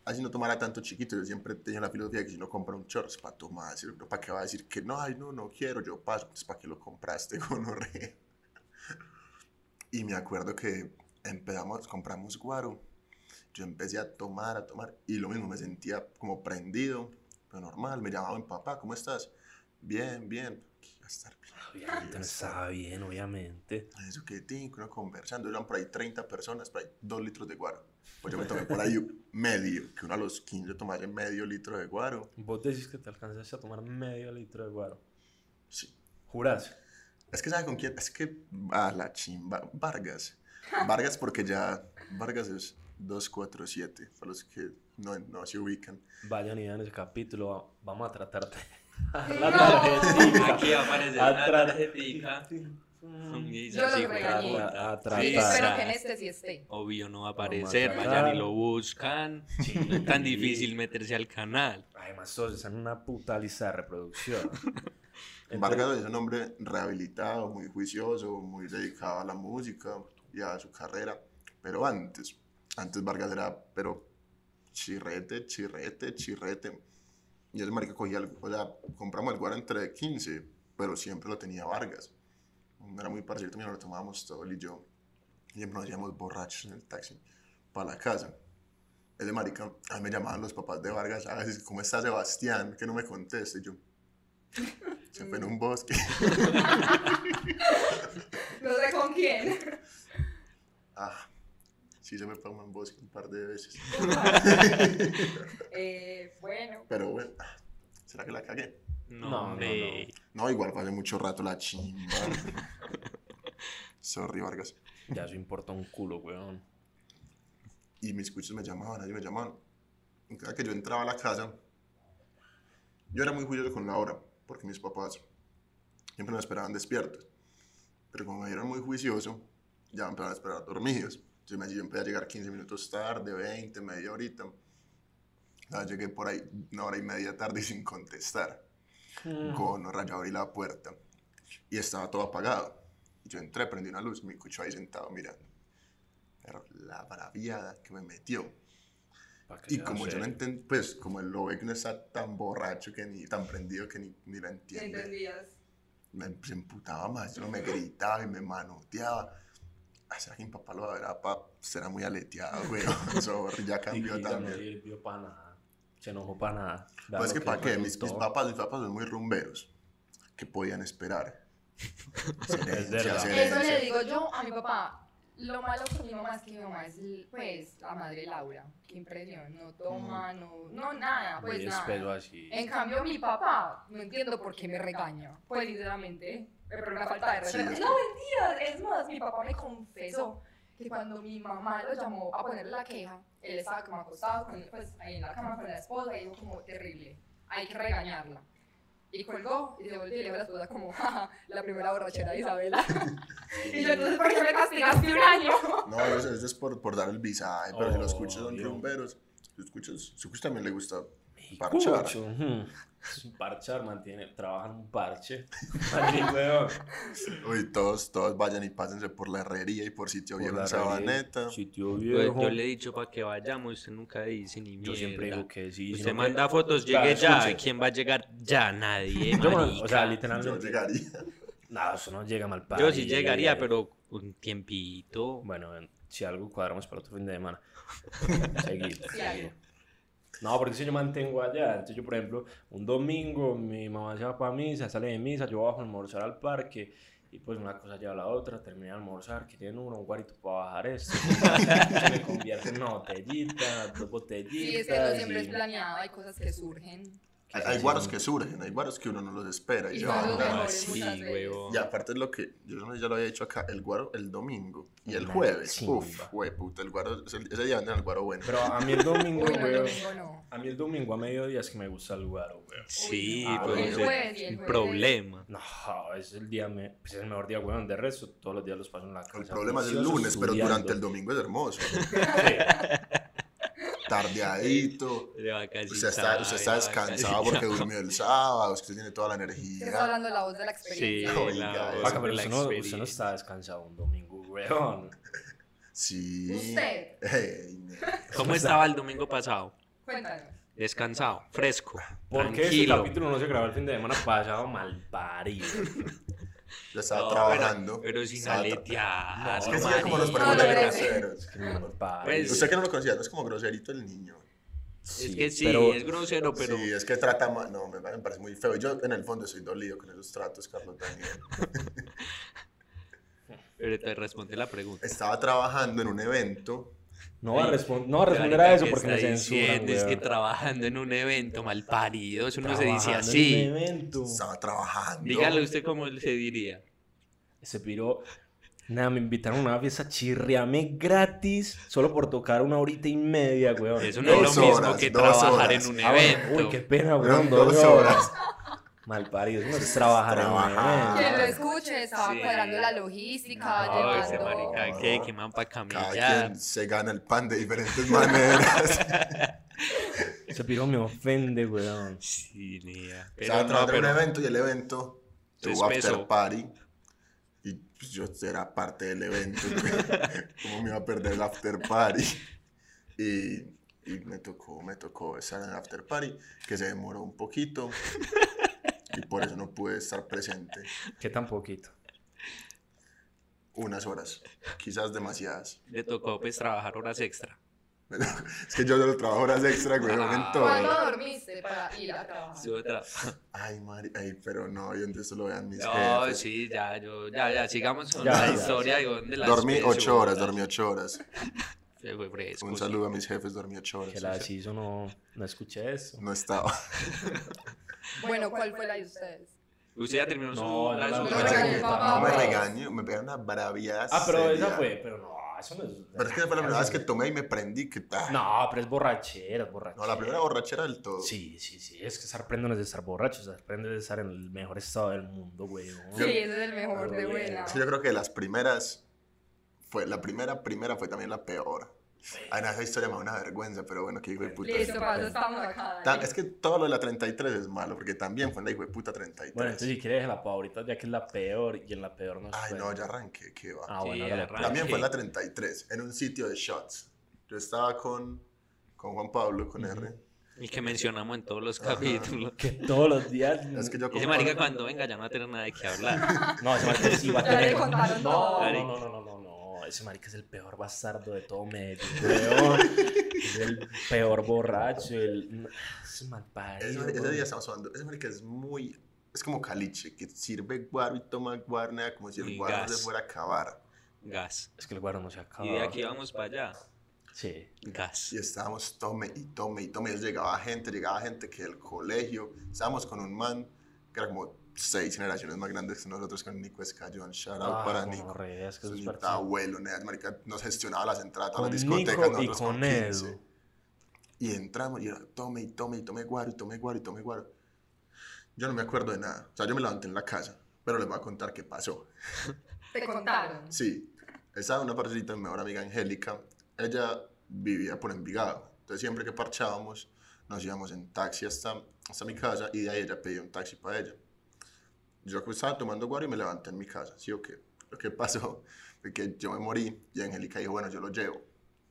así no tomara tanto chiquito, yo siempre tenía la filosofía de que si no compra un chorro es para tomar. ¿para qué va a decir que no, ay, no, no quiero, yo paso, entonces para qué lo compraste, gonorrea. Y me acuerdo que empezamos, compramos guaro, yo empecé a tomar, a tomar, y lo mismo, me sentía como prendido, pero normal, me llamaban, papá, ¿cómo estás? Bien, bien, ¿qué iba a estar bien? Obviamente no estaba bien, obviamente. Eso que tinco, uno conversando, eran por ahí 30 personas, por ahí 2 litros de guaro. Pues yo me tomé por ahí medio, que uno a los 15 tomaba medio litro de guaro. Vos decís que te alcanzaste a tomar medio litro de guaro. Sí. ¿Jurás? Es que, ¿sabe con quién? Es que, a la chimba, Vargas. Vargas porque ya, Vargas es 247, para los que no, no se ubican. Vayan y vean ese capítulo. Vamos a tratarte. La tarjetita. Aquí va a aparecer A una tra- tarjetica. Y Yo los así, regañé. puta. A- a Sí, espero que en este sí esté. Obvio no va a aparecer, vayan y lo buscan. No es tan difícil meterse al canal. Además, todos están en una puta lista de reproducción. Entonces, Vargas es un hombre rehabilitado, muy juicioso, muy dedicado a la música y a su carrera. Pero antes, antes Vargas era, pero chirrete, chirrete, chirrete. Y ese marica cogía, el- o sea, compramos el guaro entre 15, pero siempre lo tenía Vargas. Era muy parecido, también lo tomábamos todo él y yo. Y siempre nos íbamos borrachos en el taxi para la casa. Ese marica, a mí me llamaban los papás de Vargas, a veces, ¿cómo está Sebastián? Que no me conteste. Y yo, se fue en un bosque. No sé con quién. Ah, sí se me fue en bosque un par de veces. Eh, bueno, Pero bueno, ah, ¿será que la cagué? No, No, no, hombre. No, igual hace mucho rato la chimba. Sorry, Vargas. ya eso importa un culo, weón. Y mis cuchos me llamaban, ellos me llamaban. Y Cada que yo entraba a la casa, yo era muy juicioso con la hora, porque mis papás siempre me esperaban despiertos. Pero como me vieron muy juicioso, ya me empezaron a esperar dormidos. Entonces me yo empecé a llegar 15 minutos tarde, 20, media horita. Ya llegué por ahí una hora y media tarde y sin contestar. Con rayo abrí la puerta y estaba todo apagado. Y yo entré, prendí una luz, me escuchó ahí sentado mirando. Pero la braviada que me metió. Y como yo no entendí, pues como él lo ve que no está tan borracho que ni tan prendido que ni, ni la ¿te entiende, entendías? me se emputaba más, yo me gritaba y me manoteaba. Ah, ¿Será que mi papá lo va a ver? Ah, pa, será muy aleteado, güey. Sorry, ya Y- cambió y ya también. No sirvió para nada. Se enojó para nada. Pues lo que para qué, mis, mis mis papás son muy rumberos. ¿Qué podían esperar? Es verdad. Eso le digo yo a mi papá. Lo malo con mi mamá es que mi mamá es, pues, la madre Laura. Qué impresión. No toma, no, no nada, pues Muy nada. así. En cambio, mi papá, no entiendo por qué me regaña. Pues, sinceramente, pero una falta de respeto. Sí. No, mentira. Es más, mi papá me confesó que cuando mi mamá lo llamó a ponerle la queja, él estaba como acostado, con, pues, ahí en la cama con la esposa y dijo como, terrible, hay que regañarla. Y colgó y se volvió y le dijo a la esposa como, "Jaja, la primera borrachera de Isabela. y yo, entonces, ¿por qué me castigaste un año? No, eso, eso es por, por dar el visaje, pero si lo escuchas son rumberos, si escuchas, si escuchas también le gusta Parchar. Un parchar, mantiene, trabajan un parche. Uy, todos, todos vayan y pásense por la herrería y por sitio Por viejo en Sabaneta. Sitio Pues viejo. yo le he dicho para que vayamos, usted nunca dice ni mierda. Yo siempre digo que sí. Usted que- manda fotos, Claro, llegue ya. escuche. ¿Quién va a llegar? Ya, nadie. Yo, marica. o sea, Yo literalmente. llegaría. No, eso no llega mal Yo sí llegaría, pero un tiempito. Bueno, si algo cuadramos para otro fin de semana. Seguido. Sí. No, porque si yo mantengo allá. Entonces yo, por ejemplo, un domingo mi mamá se va para misa, sale de misa, yo bajo a almorzar al parque. Y pues una cosa lleva a la otra, terminé de almorzar, que tienen uno, un guarito para bajar esto. se me convierte en una botellita, dos botellitas. Sí, es que no siempre y- es planeado, hay cosas que surgen. Hay, hay guaros que surgen, hay guaros que uno no los espera. Y, Y a- mejores sí. Y aparte es lo que, yo ya lo había dicho acá, el guaro el domingo y el jueves. chimba. Uf, güey, puta, el guaro, ese, día venden el guaro bueno. Pero a mí el domingo, Uy, no. A mí el domingo a mediodía es que me gusta el guaro, weón. Sí, Ah, pues el es jueves, el problema. No, es el día, me, pues es el mejor día, weón. De resto, todos los días los paso en la casa. el problema es el lunes, pero estudiando. durante el domingo es hermoso. Sí. Tardeadito. De Usted está, usted está de descansado porque durmió el sábado, usted tiene toda la energía. hablando la voz de la Sí, experiencia. Oiga, la. Paca, pero la usted no, usted no experiencia. está descansado un domingo, weón. Sí. Usted. Ey, ne- ¿Cómo estaba el domingo pasado? Cuéntanos. Descansado, fresco, Porque tranquilo. capítulo no se grabó el fin de semana pasado, mal parido. Estaba No, trabajando. Pero, pero sin aletear. Es que sí, como los No, ponemos de groseros. Pues- Usted que no lo conocía, no es como groserito el niño. Es que sí, pero- es grosero, pero Sí, es que trata mal. No, me, parece muy feo. Yo en el fondo soy dolido con esos tratos, Carlos Daniel. pero te responde la pregunta. Estaba trabajando en un evento. No va a, respon- no va a responder a eso ¿qué porque me está censuran, diciendo? Es que trabajando en un evento mal parido, eso no se dice Trabajando en así. un evento. Estaba trabajando. Dígale usted cómo se diría. Ese piro. Nada, me invitaron a una fiesta chirriame gratis solo por tocar una horita y media, weón. Eso no es lo Dos mismo horas, que dos trabajar horas. en un Ah, bueno, evento. Uy, qué pena, weón. Dos dos horas. Mal parido. Eso no es trabajar en un Trabajar. Quien lo evento. escuche estaba Sí. cuadrando la logística, No, No, ese llevando... marica, ¿qué? ¿Qué man para Cada camellar? quien se gana el pan de diferentes maneras. Ese piro me ofende, weón. Sí, nea. Pero Estaba no, trabajando en pero un evento y el evento espesó. after party. Pues, yo era parte del evento. ¿Cómo me iba a perder el after party? Y, y me tocó, me tocó estar en el after party, que se demoró un poquito. Y por eso no pude estar presente Qué tan poquito. unas horas, quizás demasiadas. le tocó pues trabajar horas extra. Es que yo solo trabajo horas extra, güey, Ah. en todo. ¿Cuándo dormiste para ir a trabajar? Ay, Mari, ay, pero no, y donde eso lo vean mis No, jefes. sí, ya, yo, ya, ya, sigamos con Ya, la ya. historia de dónde las Dormí ocho horas, dormí ocho horas. Se fue fresco, Un sí. saludo a mis jefes, dormí ocho horas. Que la hizo, no, no escuché eso. No estaba. Bueno, ¿cuál fue la de ustedes? Usted ya terminó su... No, la- no, su- no, No me no regaño, me pegan una braviada. Ah, pero seria. esa fue, pero no, eso no es. Pero es que fue la primera vez que tomé y me prendí. Que, ah, No, pero es borrachera, es borrachera. no, la primera borrachera del todo. Sí, sí, sí. Es que estar prendo no es de estar borracho, estar prendo es de estar en el mejor estado del mundo, güey. ¿no? Sí, ese es el mejor de Pero buena. Es que yo creo que las primeras. Fue, la primera, primera fue también la peor. Ay, no, esa historia me da una vergüenza, pero bueno, que hijo de puta. Listo, para eso estamos acá. Dale. Es que todo lo de la 33 es malo, porque también fue en la hijo de puta 33. Bueno, entonces si quieres la ahorita, ya que es la peor y en la peor no Ay, puede. no, ya arranqué, qué va. Ah, bueno, Sí, hágale, arranque. También fue en la 33, en un sitio de shots. Yo estaba con, con Juan Pablo, con R. El que mencionamos en todos los Ajá. capítulos. Que todos los días. Es que yo Ese marica cuando venga ya no va a tener nada de qué hablar. No, ese marica sí va a tener. No, no, no, no, no, no, no. Ese marica es el peor bastardo de todo Medellín. Es el peor borracho, el. Es mal Ese, ese día estamos hablando, ese marica es muy, es como caliche, que sirve guaro y toma guaro, nada, como si el Y guaro no gas. se fuera a acabar. Gas. Es que el guaro no se acaba. Y de aquí vamos para allá. Sí. Gas. Y estábamos tome y tome y tome. Y llegaba gente, llegaba gente que del colegio. Estábamos con un man que era como seis generaciones más grandes que nosotros, con Nico Escayón. Shout out Ah, para Nico. re, es que neta partidos- abuelo, nea, marica, nos gestionaba las entradas a Con las discotecas. Nico y nosotros con 15. Edu. Y entramos y era, tome y tome y tome guaro y tome guaro y tome guaro. Yo no me acuerdo de nada. O sea, yo me levanté en la casa, pero les voy a contar qué pasó. Te contaron. Sí, estaba una parcerita, mi mejor amiga Angélica. Ella vivía por Envigado. Entonces, siempre que parchábamos, nos íbamos en taxi hasta, hasta mi casa y de ahí ella pedía un taxi para ella. Yo estaba tomando guaro y me levanté en mi casa, ¿sí o qué? Lo que pasó fue que yo me morí y Angélica dijo, bueno, yo lo llevo.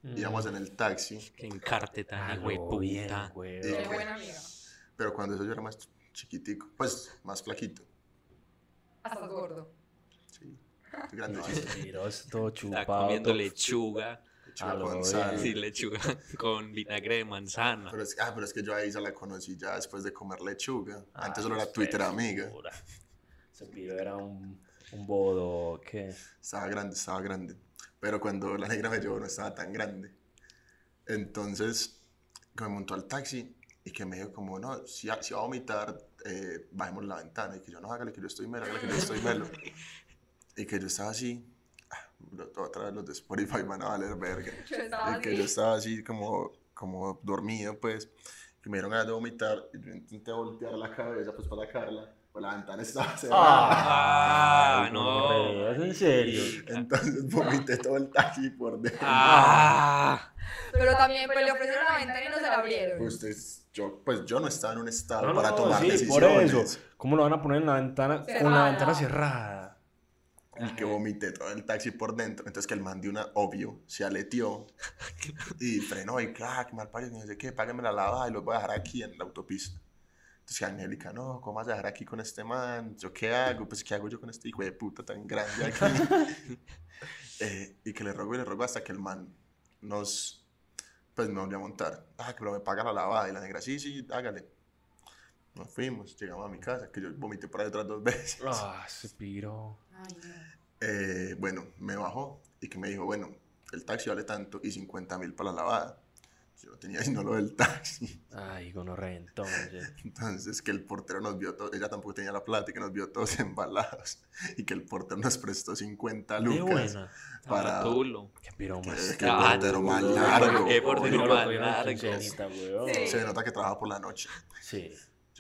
Íbamos en el taxi, Que encarte tan Ah, puta. güey. Sí. Qué buena amiga. pero cuando eso yo era más chiquitico, pues más flaquito. Hasta gordo. Sí, No, grandecito. es todo Está chupado. comiendo todo- lechuga. Lechuga Ah, con sal. Sí, lechuga con vinagre de manzana. Pero es, ah, pero es que yo a Isa la conocí ya después de comer lechuga. Ah, Antes solo era qué Twitter amiga. frescura. Ese piro era un, un bodo, ¿qué? Estaba grande, estaba grande. Pero cuando la negra me llevó no estaba tan grande. Entonces, que me montó al taxi y que me dijo como, no, si, si va a vomitar, eh, bajemos la ventana. Y que yo, no, hágale que yo estoy melo, hágale que yo estoy melo. y que yo estaba así, ah, otra vez los de Spotify van a valer verga. Y que yo estaba así como, como dormido, pues, que me dieron ganas de vomitar, y yo intenté voltear la cabeza, pues, para sacarla, pues la ventana estaba cerrada. Ah, Ay, no. ¿Es en serio? Entonces vomité todo el taxi por dentro. Ah, Pero también pues, le ofrecieron la ventana y no se la abrieron. Pues, yo, pues yo no estaba en un estado No, para no, tomar sí, por decisiones. eso. ¿Cómo lo van a poner en la ventana? Con la Cerrada. ventana cerrada. Y que vomité todo el taxi por dentro. Entonces que el man de una, obvio, se aleteó y frenó y clac, mal parido, no sé qué, págueme la lavada y lo voy a dejar aquí en la autopista. Entonces que Angélica, no, ¿cómo vas a dejar aquí con este man? ¿Yo qué hago? Pues ¿qué hago yo con este hijo de puta tan grande aquí? Eh, y que le rogo y le rogo hasta que el man nos, pues me volvió a montar. Ah, que pero me paga la lavada. Y la negra, sí, sí, hágale. Nos fuimos, llegamos a mi casa, que yo vomité por ahí otras dos veces. Ah. Ay, no. Eh, bueno, me bajó y que me dijo, bueno, el taxi vale tanto y 50 mil para la lavada. Yo no tenía sino lo del taxi. Ay, gonorrea, entonces. Entonces que el portero nos vio todos, ella tampoco tenía la plata y que nos vio todos embalados. Y que el portero nos prestó 50 De lucas. buena. Para- Tulo. Qué piro más. que el Ah, portero más no, largo. qué portero más largo. Se nota que trabaja por la noche. Sí.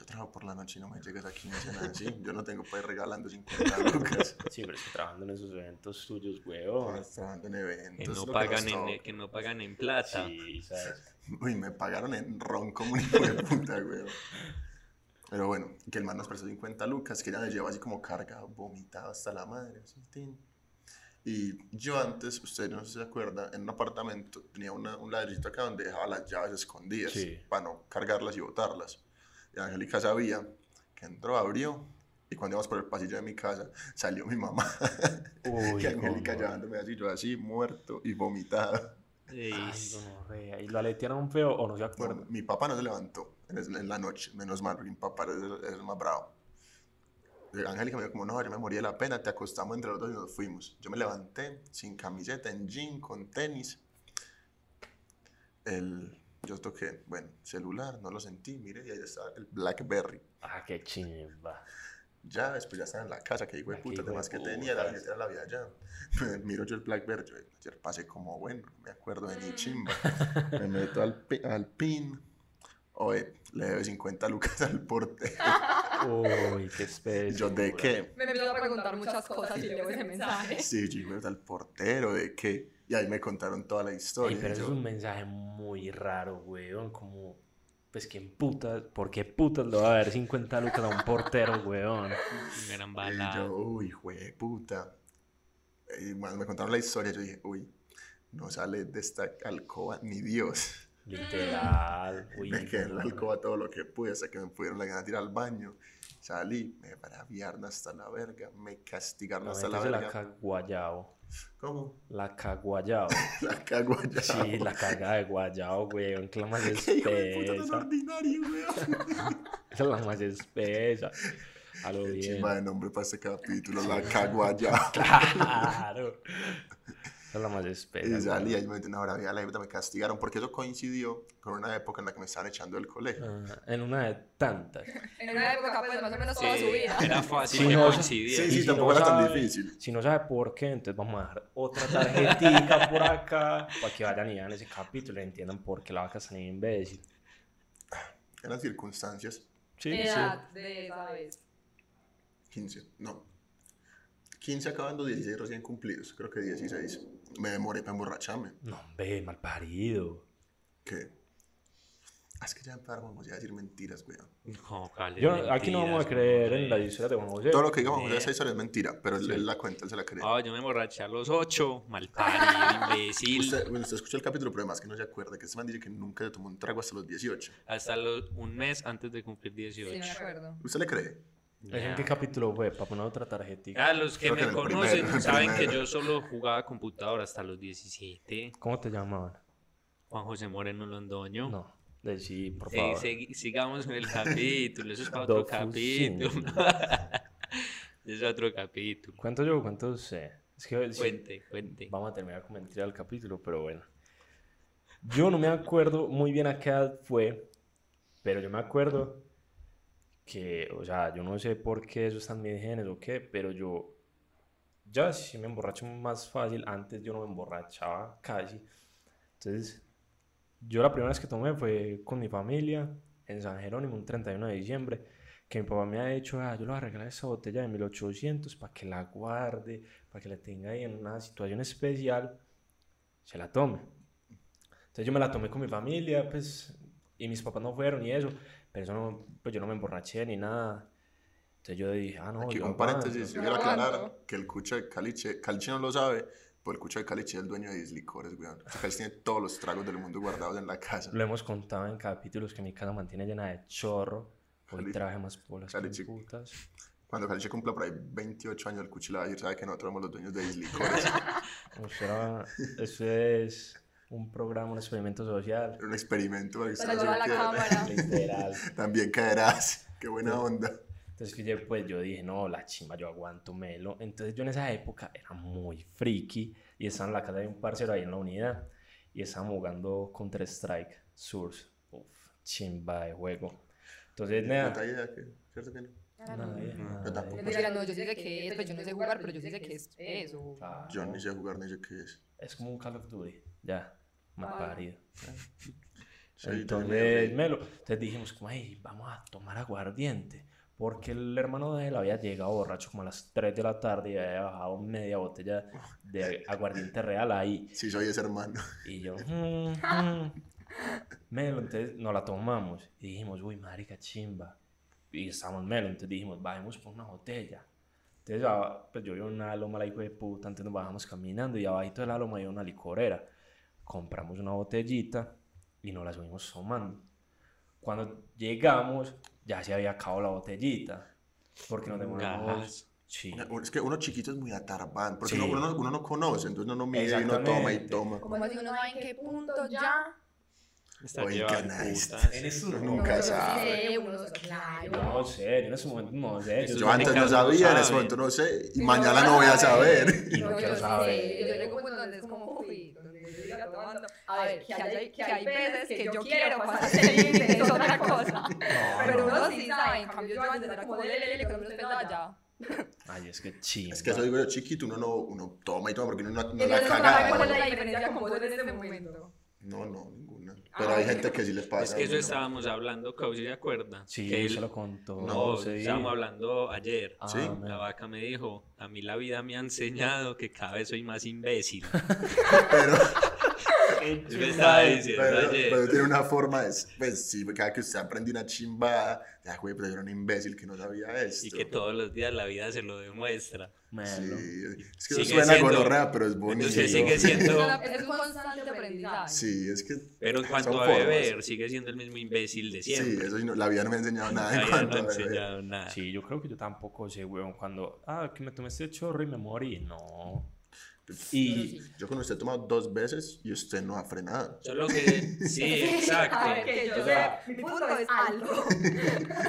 Trabajo por la noche y no me llegas aquí y me dicen así. Yo no tengo pues regalando 50 lucas. Sí, pero es que trabajando en esos eventos tuyos, weón. Estás trabajando en Que eventos. no, lo pagan nos en, toca. que no pagan en plata. Sí, ¿sabes? Uy, me pagaron en ron como un hijo de puta, güey. Pero bueno, que el man nos prestó 50 lucas, que ella me llevó así como carga, vomitado hasta la madre, así, tin. Y yo antes, usted no se acuerda, en un apartamento tenía una, un ladrillito acá donde dejaba las llaves escondidas Sí. para no cargarlas y botarlas. Y Angélica sabía que entró, abrió, y cuando íbamos por el pasillo de mi casa, salió mi mamá. Uy, que Angélica llevándome así, yo así, muerto y vomitado. Ey, Ay. ¿Y lo aletearon feo o no se No, acuerda? mi papá no se levantó en, la noche, menos mal, porque mi papá es el, es el más bravo. Angélica me dijo como, no, yo me morí de la pena, te acostamos entre los dos y nos fuimos. Yo me levanté sin camiseta, en jean, con tenis. El, yo toqué, bueno, celular, no lo sentí, mire, y ahí estaba el Blackberry. Ah, qué chimba. Ya, después ya estaba en la casa, que hijo de Ah, qué puta, además que tenía, la billetera la había allá. Miro yo el Blackberry, yo ayer pasé como, bueno, no me acuerdo de ni chimba. Me meto al, pi- al pin, oye, le debe 50 lucas al portero. Uy, qué especie. Yo, ¿de qué? Me empezó a preguntar muchas cosas y leo ese mensaje. Sí, yo iba al portero, ¿de qué? Y ahí me contaron toda la historia. Ey, pero y eso yo, es un mensaje muy raro, weón. Como, pues, ¿quién putas? ¿Por qué putas le va a dar 50 lucas a un portero, weón? gran y bala. yo, uy, jue puta. Y cuando me contaron la historia, yo dije, uy, no sale de esta alcoba ni Dios. Literal. Uy, me quedé en la alcoba todo lo que pude hasta que me pudieron la ganas de ir al baño. Salí, me parabiaron hasta la verga, me castigaron hasta la se la verga. caguayao. ¿Cómo? La caguayao. La cago allá. Sí, la caga de guayao, weón. Que la más de puta tan espesa. ordinario, weón. Esa es la más espesa. A lo bien. Chimba de nombre para este capítulo, la cago allá. Claro. Esa es la más espesa. Y salí, ahí me metí una hora, la me castigaron, porque eso coincidió con una época en la que me estaban echando del colegio. En una de tantas. En una época, pues, más o menos Sí, toda su vida. era fácil no, coincidiera. Sí, sí, si tampoco no era tan difícil. Si no sabe por qué, entonces vamos a dejar otra tarjetita por acá para que vayan y vean ese capítulo y entiendan por qué la vaca es tan imbécil. Eran circunstancias. Sí, sí. de esa vez. 15, no. 15 acabando, 16 recién cumplidos. Creo que 16. Me demoré para emborracharme. No, ve, mal parido. ¿Qué? Ah, Es que ya vamos a decir mentiras, weón. No, ¿cuáles Yo, aquí no vamos a mentiras, creer hombre? en la historia de Juan José. Todo lo que digamos Bien. de esa historia es mentira, pero él, él la cuenta, él se la cree. Ah, yo me emborraché a los 8, mal parido, imbécil. Usted, bueno, usted escuchó el capítulo, pero además que no se acuerda que este man dice que nunca se tomó un trago hasta los 18. Hasta los, un mes antes de cumplir Sí, 18. me acuerdo. ¿Usted le cree? ¿Es ¿En qué capítulo fue? Para poner otra tarjetita. Ah, los que Creo que me el conocen primero, saben que yo solo jugaba computadora hasta los 17. ¿Cómo te llamaban? Juan José Moreno Londoño. No, decí, por Eh, favor. segui- sigamos con el capítulo, eso es para otro capítulo. es otro capítulo. ¿Cuánto yo? ¿Cuánto sé? Es que sí, Cuente, cuente. vamos a terminar con mentira el capítulo, pero bueno. Yo no me acuerdo muy bien a qué edad fue, pero yo me acuerdo que, o sea, yo no sé por qué eso está en mis genes o qué, pero yo ya sí me emborracho más fácil. Antes yo no me emborrachaba casi. Entonces, yo la primera vez que tomé fue con mi familia en San Jerónimo, un 31 de diciembre, que mi papá me ha dicho, ah, yo le voy a regalar esa botella de 1800 para que la guarde, para que la tenga ahí en una situación especial, se la tome. Entonces yo me la tomé con mi familia, pues, y mis papás no fueron y eso, pero eso no, pues yo no me emborraché ni nada. Entonces yo dije, ah, no, Aquí yo un paréntesis, yo Yo quiero aclarar que el cucho de Caliche, Caliche no lo sabe, pero el cucho de Caliche es el dueño de 10 licores, weón. Caliche tiene todos los tragos del mundo guardados en la casa. Lo hemos contado en capítulos que mi casa mantiene llena de chorro. Hoy Cali- traje más bolas que Caliche. putas. Cuando Caliche cumpla por ahí 28 años, el cucho le va a decir, sabe que nosotros somos los dueños de 10 licores. O sea, eso es un programa, un experimento social. Un experimento para que la cámara. Literal. También caerás. Qué buena onda. Entonces yo, pues yo dije, no, la chimba, yo aguanto melo. Entonces yo en esa época era muy friki y estaba en la casa de un parcero ahí en la unidad y estábamos jugando Counter Strike, Source. Uf, chimba de juego. Entonces, nada, ¿cierto que no? nadie, Yo tampoco. Mentira, no, yo sé que es, pues yo no sé jugar, pero yo sé que es eso. Claro. Yo ni sé jugar ni sé qué es. Es como un Call of Duty, ya, mal Ah. parido. Sí, Entonces, Melo, entonces dijimos como, hey, vamos a tomar aguardiente. Porque el hermano de él había llegado borracho como a las 3 de la tarde y había bajado media botella de aguardiente real ahí. Sí, soy ese hermano. Y yo, "Mm, mm". Melo, entonces nos la tomamos y dijimos, uy, marica, chimba. Y estábamos Melo, entonces dijimos, bajemos por una botella. Entonces, ah, pues yo vi una loma, la hijo de puta, entonces nos bajamos caminando y abajito de la loma había una licorera. Compramos una botellita y nos la subimos tomando. Cuando llegamos, ya se había acabado la botellita. Porque nos demoramos. Sí. Es que uno chiquito es muy atarbán, porque Sí. uno, uno, uno no conoce, entonces uno no mide y uno toma y toma. Como así uno sabe en qué punto ya. Putas. está. Eres Uno un nunca No, sabe. claro. No sé, yo en ese momento no sé. Eso Yo Yo es antes no sabía, en ese momento no sé, y mañana no voy a sabe. saber. Y no quiero saber. Yo llego un punto donde es como, uy, donde yo siga tomando. A ver, que hay, que hay veces que yo quiero pasar es otra cosa. Pero uno sí sabe, en cambio yo antes era como, lele, lele, cuando uno pensaba ya. Ay, es que chimba. Es que eso digo yo, chiquito, uno no uno toma y toma porque uno no, no Y la entonces, ¿cuál es caga. la diferencia con vos en este momento? No, no, ninguna. Pero hay gente que sí les pasa. Es que eso ¿no? estábamos hablando, Causi, ¿se acuerda? Sí, que se él- lo contó. No, sí. estábamos hablando ayer. Ah, Sí. La vaca me dijo, a mí la vida me ha enseñado que cada vez soy más imbécil. Pero, pero, ayer. pero tiene una forma, de, pues sí, cada que usted aprende una chimbada, ya, güey, pero yo era un imbécil que no sabía esto. Y que todos los días la vida se lo demuestra. Melo. Sí, es que Sigue eso suena siendo- gonorrea, pero es bonito. Entonces sigue siendo... Es un constante aprendizaje. Sí, es que. Pero en cuanto a formas. beber, sigue siendo el mismo imbécil de Sí, siempre. eso sí no- la vida no me ha enseñado nada en me ha cuanto a beber. enseñado nada. Sí, yo creo que yo tampoco sé, weón, cuando, ah, que me tomé este chorro y me morí. No. Y, Yo con usted he tomado dos veces y usted no ha frenado. Solo que, sí, exacto. A ver, que yo O sé, sea, mi punto es alto.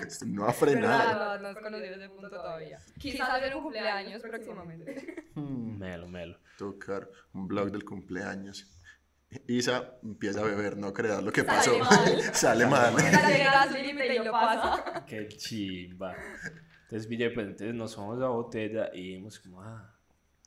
Usted no ha frenado. no, no, no has conocido ese punto todavía. Quizás hacer un cumpleaños próximamente. Hmm, melo, melo. tocar un blog del cumpleaños. Isa empieza a beber, no creas lo que pasó. Sale mal. Sale mal. A límite y lo pasa. Qué chimba. Entonces, Ville, pues entonces nos tomamos la botella y dijimos como, ah,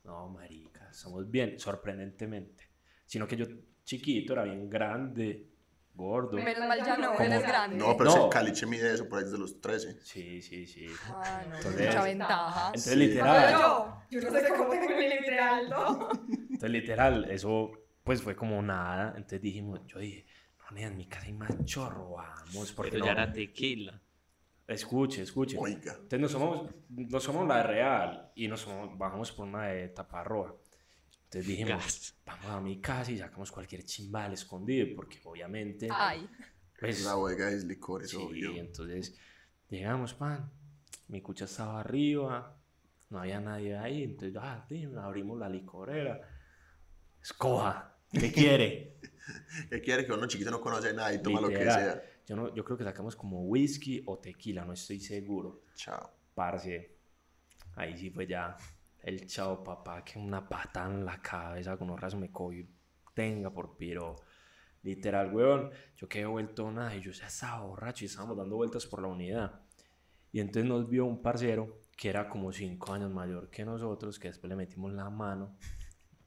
no, marica, estamos bien, sorprendentemente. Sino que yo chiquito era bien grande gordo. Menos mal ya no, Como- eres grande. No, pero No. caliche mide eso por ahí desde los 13. Sí, sí, sí. Ah, no, Entonces- mucha ventaja. Entonces, Sí. literal, yo, yo no sé cómo tengo mi límite alto. entonces, literal, eso pues fue como nada. Entonces dijimos, yo dije, no, en mi casa hay más chorro, vamos, porque Pero no. ya era tequila. Escuche, escuche. Oiga. Entonces nos somos, nos somos la real y nos somos- bajamos por una de taparroa. Entonces dijimos, Gas. vamos a mi casa y sacamos cualquier chimba al escondido, porque obviamente, Ay, pues, La bodega es licor, es sí, obvio. entonces llegamos, pan, mi cucha estaba arriba, no había nadie ahí, entonces, ah, abrimos la licorera, escoja, ¿qué quiere? ¿Qué quiere que uno chiquito no conoce nada y toma lo que sea? Yo, no, yo creo que sacamos como whisky o tequila, no estoy seguro. Chao. Parce, ahí sí fue ya el chao papá, que una patada en la cabeza con un raso me cogió, tenga por piro. Literal, weón, yo quedé vuelto nada y yo ya estaba borracho y estábamos dando vueltas por la unidad. Y entonces nos vio un parcero que era como cinco años mayor que nosotros, que después le metimos la mano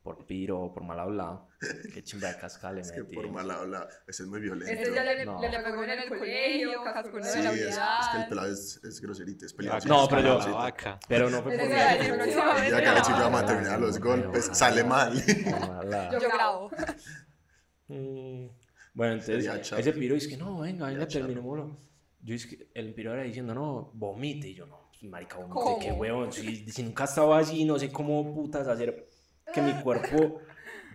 por piro o por mal hablado. Qué chimba de casca le Es que por mal habla, ese es muy violento. este ya le, No. le, le pegó en el colegio, cascó Sí, de la es, es que el unidad. pelado es, es groserito, es peleado. No, pero yo- La vaca. Pero no fue Ese por próximamente. Ya que yo vamos a terminar los golpes, sale mal. Yo grabo. Mm, Bueno, entonces ese piro dice que no, venga, venga, chato. terminémoslo. Yo es que el piro era diciendo, no, vomite. Y yo, no, marica, vomite, ¿Cómo? qué huevón. Si, si nunca estaba así, no sé cómo putas hacer que mi cuerpo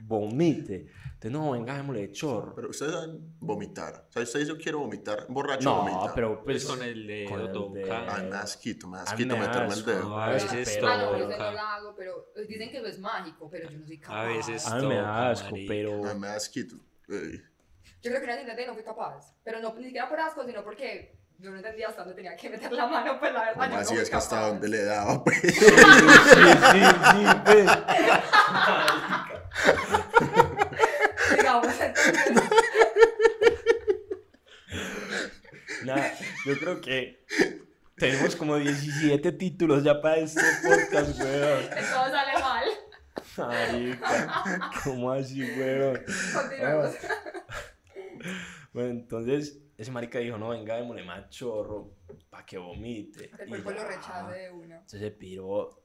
vomite. Entonces, no, venga, démosle chorro. Pero ustedes saben vomitar. O sea, ustedes yo quiero vomitar, borracho No, vomita. pero pues. Pues con el dedo con el toca. dedo. Ay, me da asquito, me da A mí asquito me da meterme el asco, dedo. A veces Ah, no, toca. ese no lo hago, pero dicen que eso es mágico, pero yo no soy capaz. A veces- A mí me da toca, asco, marica. pero. Ay, me da asquito. Ey. Yo creo que y no fui capaz. Pero no ni siquiera por asco, sino porque yo no entendía hasta dónde tenía que meter la mano, pues la verdad. ¿Cómo yo no así? Es que hasta donde le daba, pues. Sí, sí, sí, pues. Digamos, entonces. Nada, yo creo que tenemos como 17 títulos ya para este podcast, weón. Todo sale mal. Marica, ¿cómo así, weón? Continuemos. Bueno, entonces ese marica dijo, no, venga, démosle más chorro para que vomite. El cuerpo lo rechace de una. Entonces el piro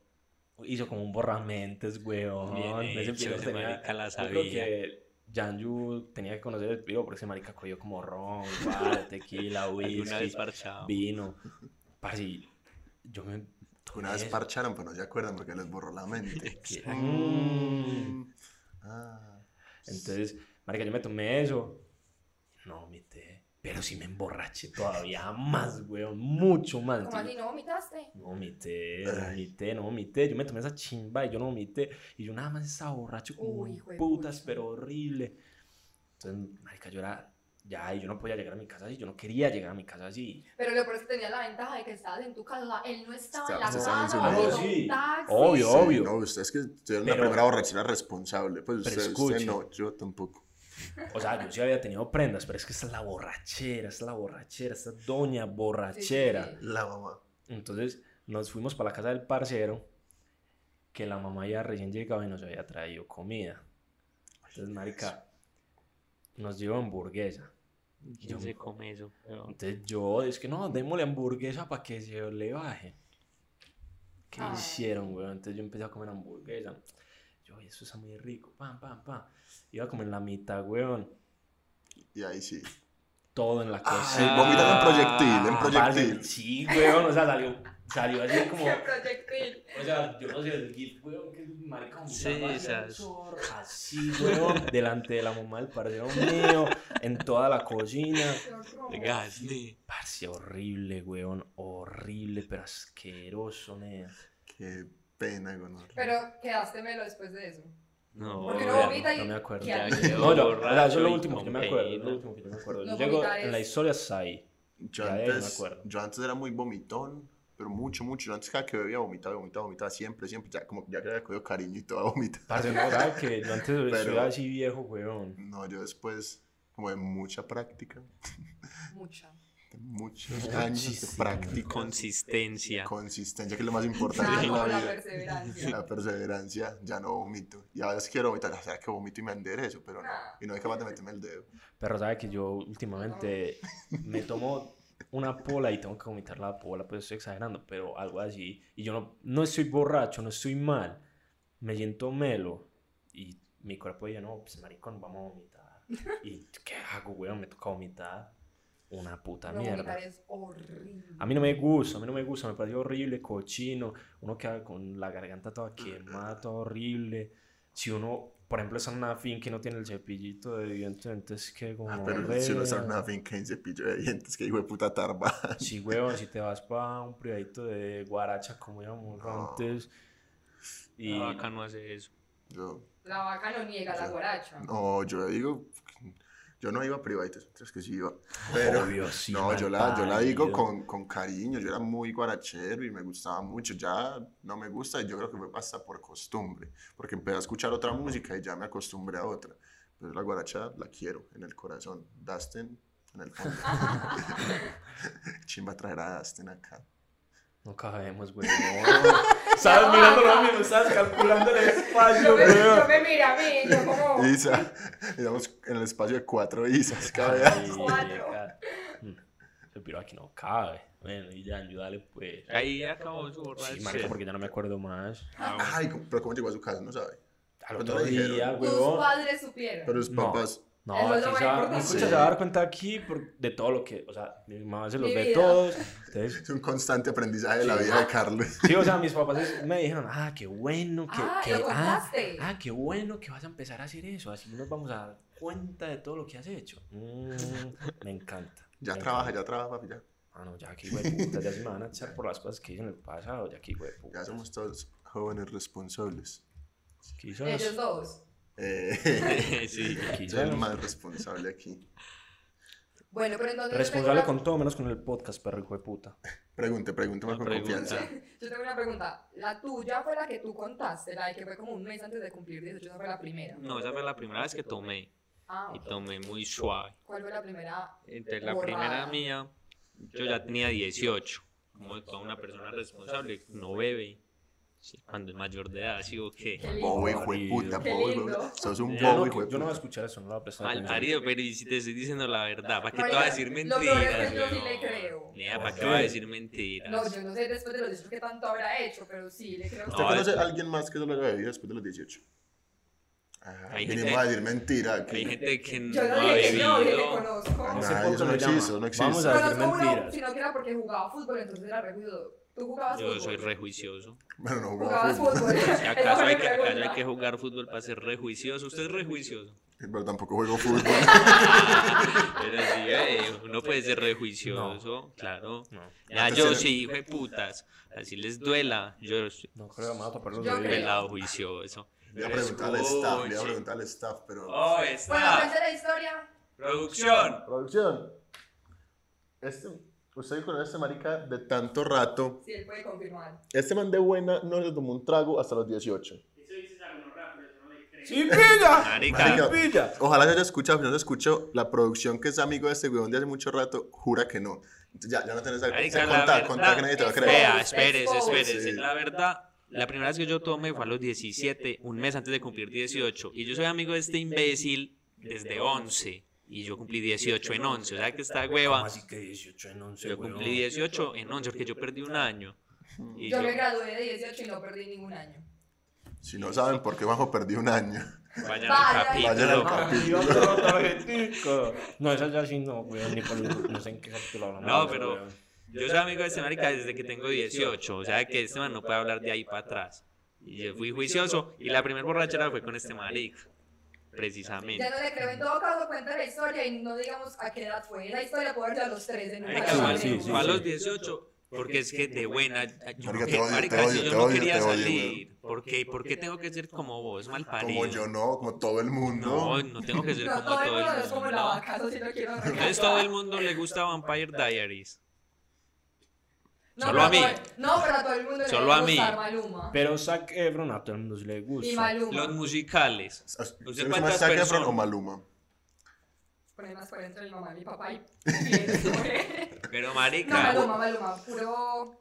hizo como un borramentes, weón. Bien ese hecho, piro ese tenía, marica la yo creo sabía. que Janju tenía que conocer el piro porque ese marica cogió como ron, bar, tequila, whisky, vez parchado. vino. Parce, yo me... Una vez parcharon, pero no se acuerdan porque les borró la mente. Mm. Ah. Entonces, marica, yo me tomé eso. Pero sí me emborraché todavía más, weón. Mucho más. ¿Cómo así no vomitaste? No vomité, no vomité, no vomité. Yo me tomé esa chimba y yo no vomité. Y yo nada más estaba borracho como Uy, putas, pero horrible. Entonces, marica, yo era... Ya, y yo no podía llegar a mi casa así. Yo no quería llegar a mi casa así. Pero lo peor es que tenía la ventaja de que estabas en tu casa. Él no estaba en la casa. sí. Obvio, obvio. No, usted es que tuvieron la Pero- primera borrachera responsable. Pues usted, usted no, yo tampoco. O sea, yo sí había tenido prendas, pero es que esta es la borrachera, esta es la borrachera, esta es doña borrachera. Sí, sí, La mamá. Entonces nos fuimos para la casa del parcero, que la mamá ya recién llegaba y nos había traído comida. Entonces, marica, nos dio hamburguesa. Y yo, ¿Quién se come eso? weón? entonces yo, es que no, démosle hamburguesa para que se le baje. ¿Qué Ah. hicieron, weón? Entonces yo empecé a comer hamburguesa. Yo, "Oye, eso está muy rico, pam, pam, pam. Iba a comer la mitad, weón. Y ahí sí. Todo en la Ay, cocina. vomitando en proyectil, en proyectil. Parce, Sí, weón, o sea, salió, salió así como... Proyectil. O sea, yo no sé, el GIF, weón, que marica un Sí, esas- Así, weón, delante de la mamá del parcero mío, en toda la cocina. De gas, ni. Parce, horrible, weón, horrible, pero asqueroso, nea. Qué pena, gonorrea. Pero quedaste melo después de eso. No, Porque no ya, vomita y. no me acuerdo. ¿qué Ya No, yo, o sea, eso es borracho lo y último que yo me acuerdo, lo último que yo me acuerdo. No Yo llego, en la historia ahí. Yo no me antes, yo antes era muy vomitón, pero mucho, mucho. Yo antes cada que bebía vomitaba, vomitaba, vomitaba siempre, siempre. Ya como que ya que le había cogido cariño y todo a vomitar. Parce, no, ¿sabes que yo antes Pero- soy así viejo, weón. No, yo después, como de mucha práctica, Mucha. Muchos años de Muchísimo. práctica. Consistencia. Consistencia, que es lo más importante en la la vida. perseverancia. La perseverancia, ya no vomito. Y a veces quiero vomitar, o sea, que vomito y me enderezo, pero no. Y no hay capaz de meterme el dedo. Pero sabe que yo últimamente me tomo una pola y tengo que vomitar la pola, pues estoy exagerando, pero algo así. Y yo no, no estoy borracho, no estoy mal. Me siento melo y mi cuerpo dice, no, pues maricón, vamos a vomitar. ¿Y qué hago, weón? Me toca vomitar. Una puta No, mierda. es horrible. A mí no me gusta, a mí no me gusta, me parece horrible, cochino. Uno queda con la garganta toda quemada, todo horrible. Si uno, por ejemplo, está en una finca y no tiene el cepillito de dientes, entonces que como. Ah, pero si uno está en una finca en cepillo de dientes, que hijo de puta tarba. Sí, huevón, si te vas para un privadito de guaracha, como íbamos No. antes. Y. La vaca no hace eso. Yo, La vaca no niega la guaracha. no, yo digo, yo no iba a privaditos, entonces que sí iba. Pero, Obvio, sí, no, yo la, yo la digo con, con cariño, yo era muy guarachero y me gustaba mucho, ya no me gusta y yo creo que fue hasta por costumbre, porque empecé a escuchar otra música y ya me acostumbré a otra. Pero la guaracha la quiero en el corazón, Dustin en el fondo. Chimba traer a Dustin acá. No cabemos, güey. Estabas mirando lo mismo, estabas calculando el espacio, Yo me, yo me mira a mí, yo como... Isa, digamos en el espacio de cuatro Isas, cabe. Cuatro. piro aquí no cabe. Bueno, y ya, ayúdale, pues. Ahí acabó su Sí, borracho. marica, porque ya no me acuerdo más. Ay, pero ¿cómo llegó a su casa? No sabe. Al otro día, Tus weón. padres supieron. Pero sus No. papás. No, Aquí lo se va, importante. escucha, se va a dar cuenta aquí por- de todo lo que, o sea, mi mamá se los Mi ve vida. todos. Entonces, Es un constante aprendizaje de la vida de Carlos. sí, o sea, mis papás me dijeron, ah, qué bueno, que, Ah, que ah, ah, qué bueno que vas a empezar a hacer eso, así nos vamos a dar cuenta de todo lo que has hecho. Mm, me encanta. Ya me trabaja, encanta. ya trabaja, papi, ya. Ah, no, ya aquí, güey, puta, ya se me van a echar por las cosas que hice en el pasado, ya aquí, güey, puta. Ya somos todos jóvenes responsables. Quizás, Ellos dos. Eh, sí. soy el más responsable aquí. Bueno, pero entonces... Responsable con todo menos con el podcast, perro hijo de puta. Pregunte, pregunte más No con pregunta. confianza. Yo tengo una pregunta. La tuya fue la que tú contaste, la de que fue como un mes antes de cumplir 18, esa fue la primera. No, esa fue la primera vez que tomé. Ah, Y tomé muy suave. ¿Cuál fue la primera? Entonces, la Borrada. primera mía, yo ya tenía 18. Como toda una persona responsable, no bebe. Sí, cuando es mayor de edad, ¿sí o qué? Bobo, hijo de puta, bobo, Sos un Yo bobo, no, hijo de yo no voy a puta. escuchar eso, no lo voy a prestar Mal parido, pero y si te estoy diciendo la verdad, ¿para qué te voy a decir lo mentiras? peor es que yo sí le creo. Nea, ¿para qué ¿Por voy a decir mentiras? No, yo no sé después de los 18 qué tanto habrá hecho, pero sí, le creo. ¿Usted No, conoce a alguien más que solo haya bebido después de los 18? Ah, Hay gente- a decir mentira. Hay gente que no Yo no ha no, bebido. conozco. Ah, Ese Nah, podcast eso no se existe, no existe. Vamos a decir Conozco mentiras. sino que era porque jugaba fútbol, entonces era rejuido. ¿Tú jugabas Yo fútbol? soy rejuicioso. Bueno, no jugaba Jugabas fútbol. fútbol. Si Esa acaso hay que, acaso pregunta. hay que jugar fútbol para ser rejuicioso. ¿Usted es rejuicioso? Pero tampoco juego fútbol. Pero sí, eh, uno puede ser rejuicioso, claro. No, Ya Antes yo sí, hijo de putas. Así les duela. Yo soy no creo que me va a los Yo pelado juicioso. Iba a preguntar al staff, iba a preguntar al staff, pero... Oh, Bueno, está. cuenta la historia. Producción. Producción. Este, usted conoce a este marica de tanto rato. Si él puede confirmar. Este man de buena no le tomó un trago hasta los 18. ¡Sí, pilla! Marica. Marica, pilla! Ojalá se haya escuchado, si no se escuchó, la producción que es amigo de este weón de hace mucho rato, jura que no. Entonces, ya, ya no tenés algo. Contar, contar que nadie te va a creer. Vea, espérese, espérese. Sí. La verdad, la primera vez que yo tomé fue a los 17, un mes antes de cumplir 18. Y yo soy amigo de este imbécil desde 11. Y yo cumplí 18 en 11. O sea que esta ¿Cómo hueva. así que 18 en 11, Yo cumplí 18 en 11 porque yo perdí un año. Y Yo yo, me gradué de 18 y no perdí ningún año. Si no saben por qué bajo perdí un año. vayan Vaya. al Vayan capítulo. al capítulo. No, esa ya sí no, weón, ni por no sé en qué capítulo hablamos. No, pero-. Yo soy amigo de este marica desde que tengo 18. O sea que este man no puede hablar de ahí para atrás. Y yo fui juicioso. Y la primera borrachera fue con este marica. Precisamente. Ya no le creo. En todo caso, cuenta la historia y no digamos a qué edad fue. Esa historia puede haber a los 13. nunca Marica, Sí, la fue a- sí, sí, a los 18 porque es que de buena yo no, Marica, te que- odio, marica, te si odio, yo te no odio, quería te odio, salir ¿por qué? ¿por qué tengo que ser como vos mal parido Como yo no, como todo el mundo. no no tengo que ser No, como todo el todo mundo el no es como la mundo vaca, eso sí lo quiero entonces todo el mundo le gusta Vampire Diaries No, Solo a mí. No, pero a todo el mundo le Solo a mí. Maluma. Pero Zac Efron a todo el mundo le gusta. Y Maluma. los musicales ¿Usted ¿Usted se cuántas Zac Efron personas? o Maluma? poner más por dentro de mi mamá y mi papá y... Pero No, marica, Maluma, Maluma, puro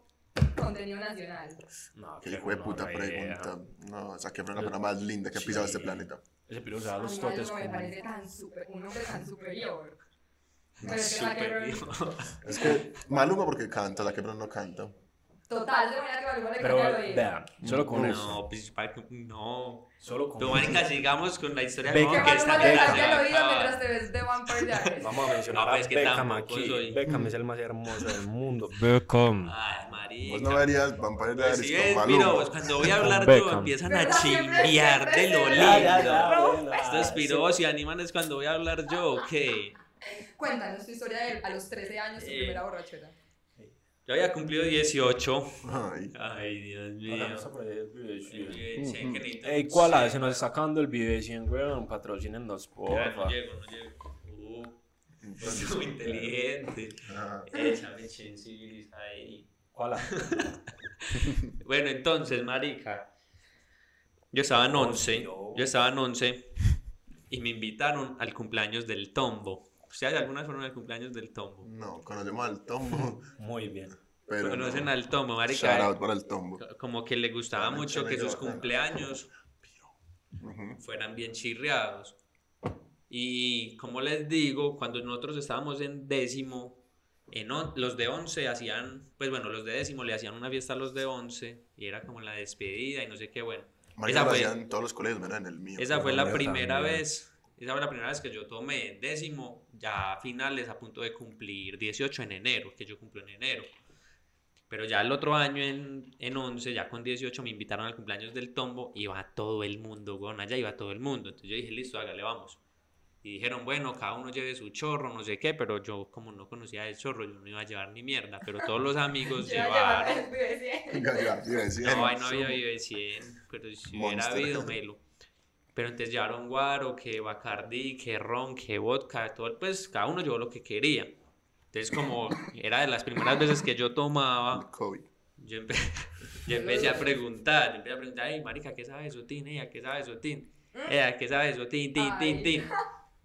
contenido nacional. No, Qué hijo de puta pregunta. No, saqué fue la persona más linda que ha pisado este planeta. Ese piro se da A los mí totes Maluma me como... parece tan super, un hombre tan superior. Pero es que que. Es que Maluma porque canta, la que no canta. Total, de manera que Maluma le Pero vean, solo con No, eso. No, pues, no. Solo con Tú, marica, sigamos con la historia Ve que Que que esta Maluma le el a oído mientras te ves de Vampire Diaries. Vamos a mencionar No, a pues, que Beckham tampoco aquí. soy- Beckham es el más hermoso del mundo. Beckham. Ay. Vos no verías Vampire Pues con Maluma. pues cuando voy a hablar Beckham. yo empiezan a ¿Verdad? Siempre- chimbiar de lo lindo. Ya, ya, ya, bueno, Estos piros y animan es cuando voy a hablar yo, ¿o qué? Cuéntanos tu historia de a los 13 años, tu Eh. primera borrachera. Yo había cumplido 18. Ay, Ay, Dios mío. Ey, ¿cuál sí. hace? Nos está sacando el video 100, weón. Patrocínenos, porfa. no llego, no llego. Uh, entonces. muy inteligente. Échame ahí. ¿Cuál? Bueno, entonces, marica. Yo estaba en 11. Yo estaba en 11 y me invitaron al cumpleaños del tombo. ¿Ustedes algunas fueron al cumpleaños del tombo? No, conocemos al tombo, Muy bien. pero ¿Conocen no. al tombo, Shout marica? out para el tombo. Como que le gustaba Realmente mucho que sus cumpleaños fueran bien chirriados. Y como les digo, cuando nosotros estábamos en décimo, en on- los de 11 hacían, pues bueno, los de décimo le hacían una fiesta a los de 11 y era como la despedida y no sé qué, bueno. Marica, Esa lo fue- hacían en todos los colegios, menos en el mío. Esa fue la primera también. vez, esa fue la primera vez que yo tomé décimo, ya a finales a punto de cumplir 18 en enero, que yo cumplo en enero. Pero ya el otro año en, en 11, ya con 18 me invitaron al cumpleaños del tombo, iba todo el mundo, weón, allá iba todo el mundo. Entonces yo dije, listo, hágale, vamos. Y dijeron, bueno, cada uno lleve su chorro, no sé qué, pero yo como no conocía el chorro, yo no iba a llevar ni mierda, pero todos los amigos Yo iba a llevar llevaron. a decir, No, ahí no había Vive 100, pero si hubiera Monster. habido, melo. Pero entonces llevaron guaro, que Bacardi, que ron, que vodka, todo, pues cada uno llevó lo que quería. Entonces como era de las primeras veces que yo tomaba, COVID. yo, empe- yo empecé a preguntar, yo empecé a preguntar, ay marica, ¿qué sabe eso, Tin? Ella, ¿qué sabe eso, Tin? Ella, ¿qué sabe eso, Tin, Tin, Tin. Tin?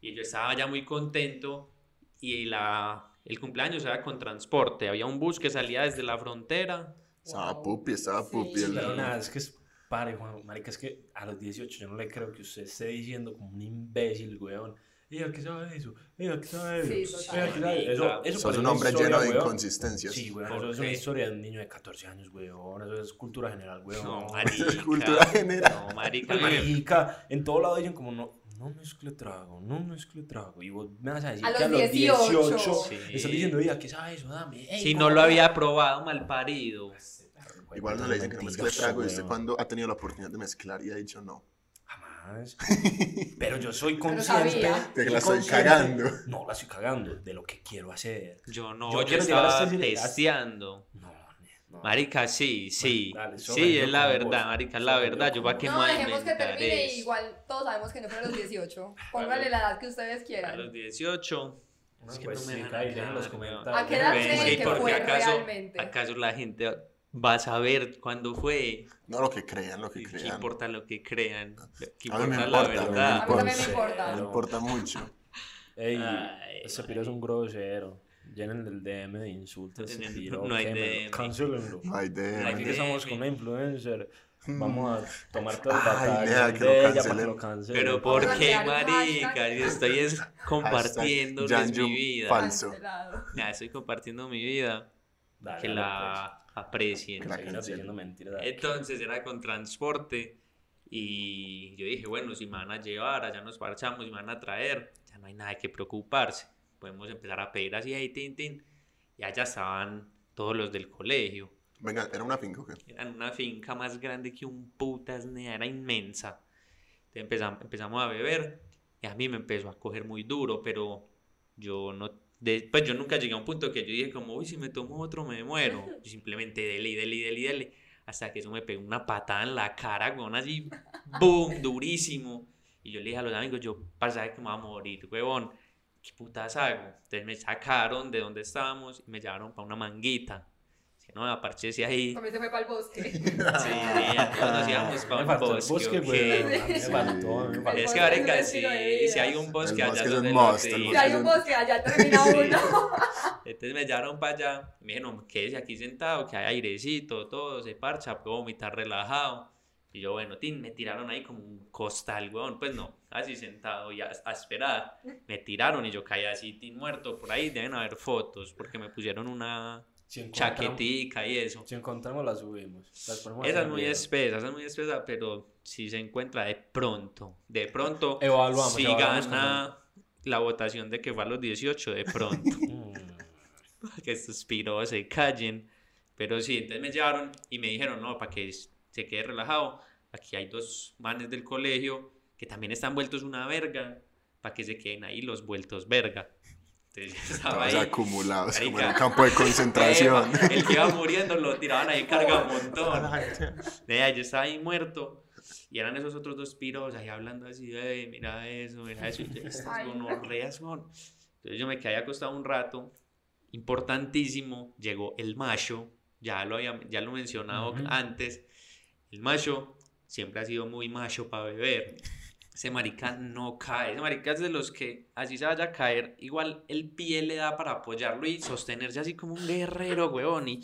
Y yo estaba ya muy contento y la, el cumpleaños era con transporte, había un bus que salía desde la frontera. Estaba Wow. pupi, estaba Sí. pupi. nada, es que es. Pare, Juan, marica, es que a los 18 yo no le creo que usted esté diciendo como un imbécil, weón. Ella, ¿qué sabe eso? Ella, ¿qué sabe Sí, eso? total. Ella, ¿qué sabe eso? Eso Sos un hombre historia, lleno de weón. inconsistencias. Sí, weón, ¿Por eso es una historia de un niño de 14 años, weón. Eso es cultura general, weón. No, marica. Cultura general. No, marica. Marica, en todo lado dicen como no, no mezcle trago, no mezcle trago. Y vos me vas a decir A que a los los 18. 18 Sí. estás diciendo, ella, ¿qué sabe eso? Dame. ey, Si ¿cómo no lo va?" había probado, mal parido. Igual no le dicen que no mezcle trago y usted cuando ha tenido la oportunidad de mezclar y ha dicho no. Jamás. Pero yo soy consciente. De que la estoy cagando. No, la estoy cagando de lo que quiero hacer. Yo no, Yo yo, quiero a estaba este testeando. No, no. Marica, sí, sí. Bueno, dale, sí, es la verdad, vos. marica, es la verdad. Yo para qué me No, a dejemos que termine. eso. Igual todos sabemos que no fueron los 18. Pónganle la edad que ustedes A quieran. los 18. No, Es que pues no me sí, dejen los comentarios. ¿A qué edad Pues, creen que porque fue acaso, realmente? acaso la gente va a saber cuándo fue. No lo que crean, lo que ¿Y ¿Qué crean. importa lo que crean? ¿Qué A mí me importa la importa, a mí me verdad? A mí me importa. Me importa mucho. Ey, Ay, ese piro es un grosero. Llenen el DM de insultos. No, no, piro, no hay DM. Cancelenlo. No hay de. Aquí que estamos con una influencer. Vamos a tomar todo el Ay, batalla de que lo ella para que cancelen. lo cancelen. Pero ¿por qué, marica? Yo estoy es compartiéndoles mi vida. falso. Ya estoy compartiendo mi vida. Dale, Que la aprecien. Mentiras. Entonces era con transporte y yo dije, bueno, si me van a llevar, allá nos parchamos y me van a traer, ya no hay nada que preocuparse. Podemos empezar a pedir así, ahí, tin, tin. Y allá estaban todos los del colegio. Venga, ¿era una finca o qué? Era una finca más grande que un putas, nea, era inmensa. Entonces empezamos, empezamos a beber y a mí me empezó a coger muy duro, pero yo no, de- pues yo nunca llegué a un punto que yo dije como, uy, si me tomo otro me muero. Yo simplemente dele, dele, dele, dele, hasta que eso me pegó una patada en la cara, con así, boom, durísimo. Y yo le dije a los amigos, yo pensaba que me iba a morir, huevón. ¿Qué putas hago? Entonces me sacaron de donde estábamos y me llevaron para una manguita. Así Que no, aparchese ahí. También se fue para el bosque. Sí, sí, nos íbamos para el bosque. bosque, ¿o güey. qué? A mí Me faltó, me faltó. Es que, es un si, hay un bosque allá donde. Si hay un bosque, allá termina Sí. uno. Entonces me llevaron para allá, me dijeron, quédese aquí sentado, que hay airecito, todo, se parcha, puedo vomitar relajado. Y yo, bueno, tin, me tiraron ahí como un costal, weón, pues no, así sentado y a, a esperar. Me tiraron y yo caí así, tin, muerto. Por ahí deben haber fotos, porque me pusieron una Si chaquetica y eso. Si encontramos, la subimos. Las Esa es muy video. espesa, esa es muy espesa, pero si se encuentra de pronto, de pronto, Evaluamos, si evaluamos gana la votación de que fue a los 18, de pronto. Mm. que estos piros se callen. Pero sí, entonces me llevaron y me dijeron, no, para que se quede relajado, aquí hay dos manes del colegio que también están vueltos una verga, para que se queden ahí los vueltos verga. Entonces estaba ahí. acumulados, como en Marica. un campo de concentración. El que iba muriendo lo tiraban ahí carga un montón. Vea, yo estaba ahí muerto. Y eran esos otros dos piros ahí hablando así, de, mira eso, mira eso. Y yo, estas gonorreas son. Entonces yo me quedé acostado un rato. Importantísimo, llegó el macho. Ya lo, había, ya lo he mencionado Ujú. antes. El macho siempre ha sido muy macho para beber. Ese marica no cae. Ese marica es de los que así se vaya a caer. Igual el pie le da para apoyarlo y sostenerse así como un guerrero, weón. Y,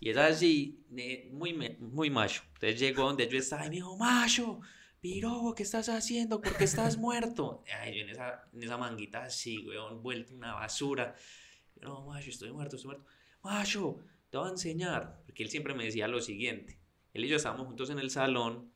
y es así, muy, muy macho. Entonces llegó donde yo estaba y me dijo, macho, piro, ¿qué estás haciendo? ¿Por qué estás muerto? Ay, yo en esa, en esa manguita así, weón, vuelto una basura. Yo, no, macho, estoy muerto, estoy muerto. Macho, te voy a enseñar. Porque él siempre me decía lo siguiente. Él y yo estábamos juntos en el salón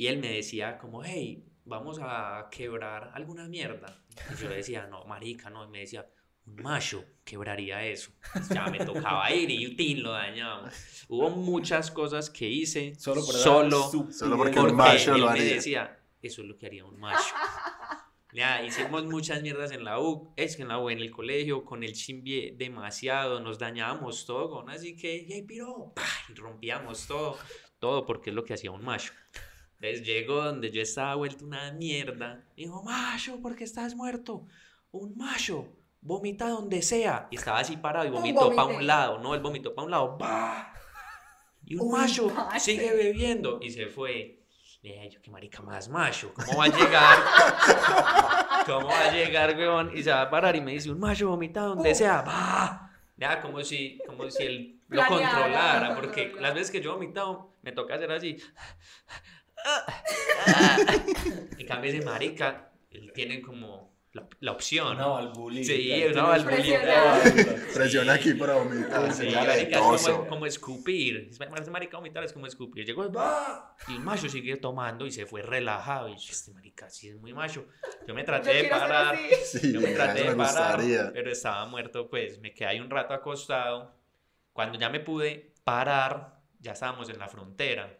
y él me decía como, hey, vamos a quebrar alguna mierda. Y yo le decía, no, marica, no. Y me decía, un macho quebraría eso. Ya me tocaba ir y tin, lo dañamos. Hubo muchas cosas que hice Solo por solo. Solo porque porque un macho él lo me haría. decía, eso es lo que haría un macho. Ya, hicimos muchas mierdas en la U, es que en la U, en el colegio, con el chimbi demasiado, nos dañábamos todo, con así que, hey, piro, ¡pah! y rompíamos todo, todo porque es lo que hacía un macho. Entonces llegó donde yo estaba vuelto una mierda, dijo, macho, ¿por qué estás muerto? Un macho, vomita donde sea. Y estaba así parado y vomitó para un lado, no, él vomitó para un lado, ¡bah! Y un Un macho macho. sigue bebiendo y se fue. Le dije, yo qué marica más macho, ¿cómo va a llegar? ¿Cómo va a llegar, weón? Y se va a parar y me dice, un macho vomita donde sea, va. Ya, como si, como si él lo controlara, porque las veces que yo he vomitado, me toca hacer así. En cambio, ese marica, él tiene como la, la opción. Una valvulita. Sí, una valvulita. Presiona. Presiona aquí para vomitar. Sí, marica, es como, como escupir. Es ese marica vomitar es como escupir. Llegó ¡bah! y el macho sigue tomando y se fue relajado. Y yo, este marica sí es muy macho. Yo me Yo traté de quiero ser parar. Sí, Yo me traté me de parar, gustaría. pero estaba muerto, pues me quedé ahí un rato acostado. Cuando ya me pude parar, ya estábamos en la frontera.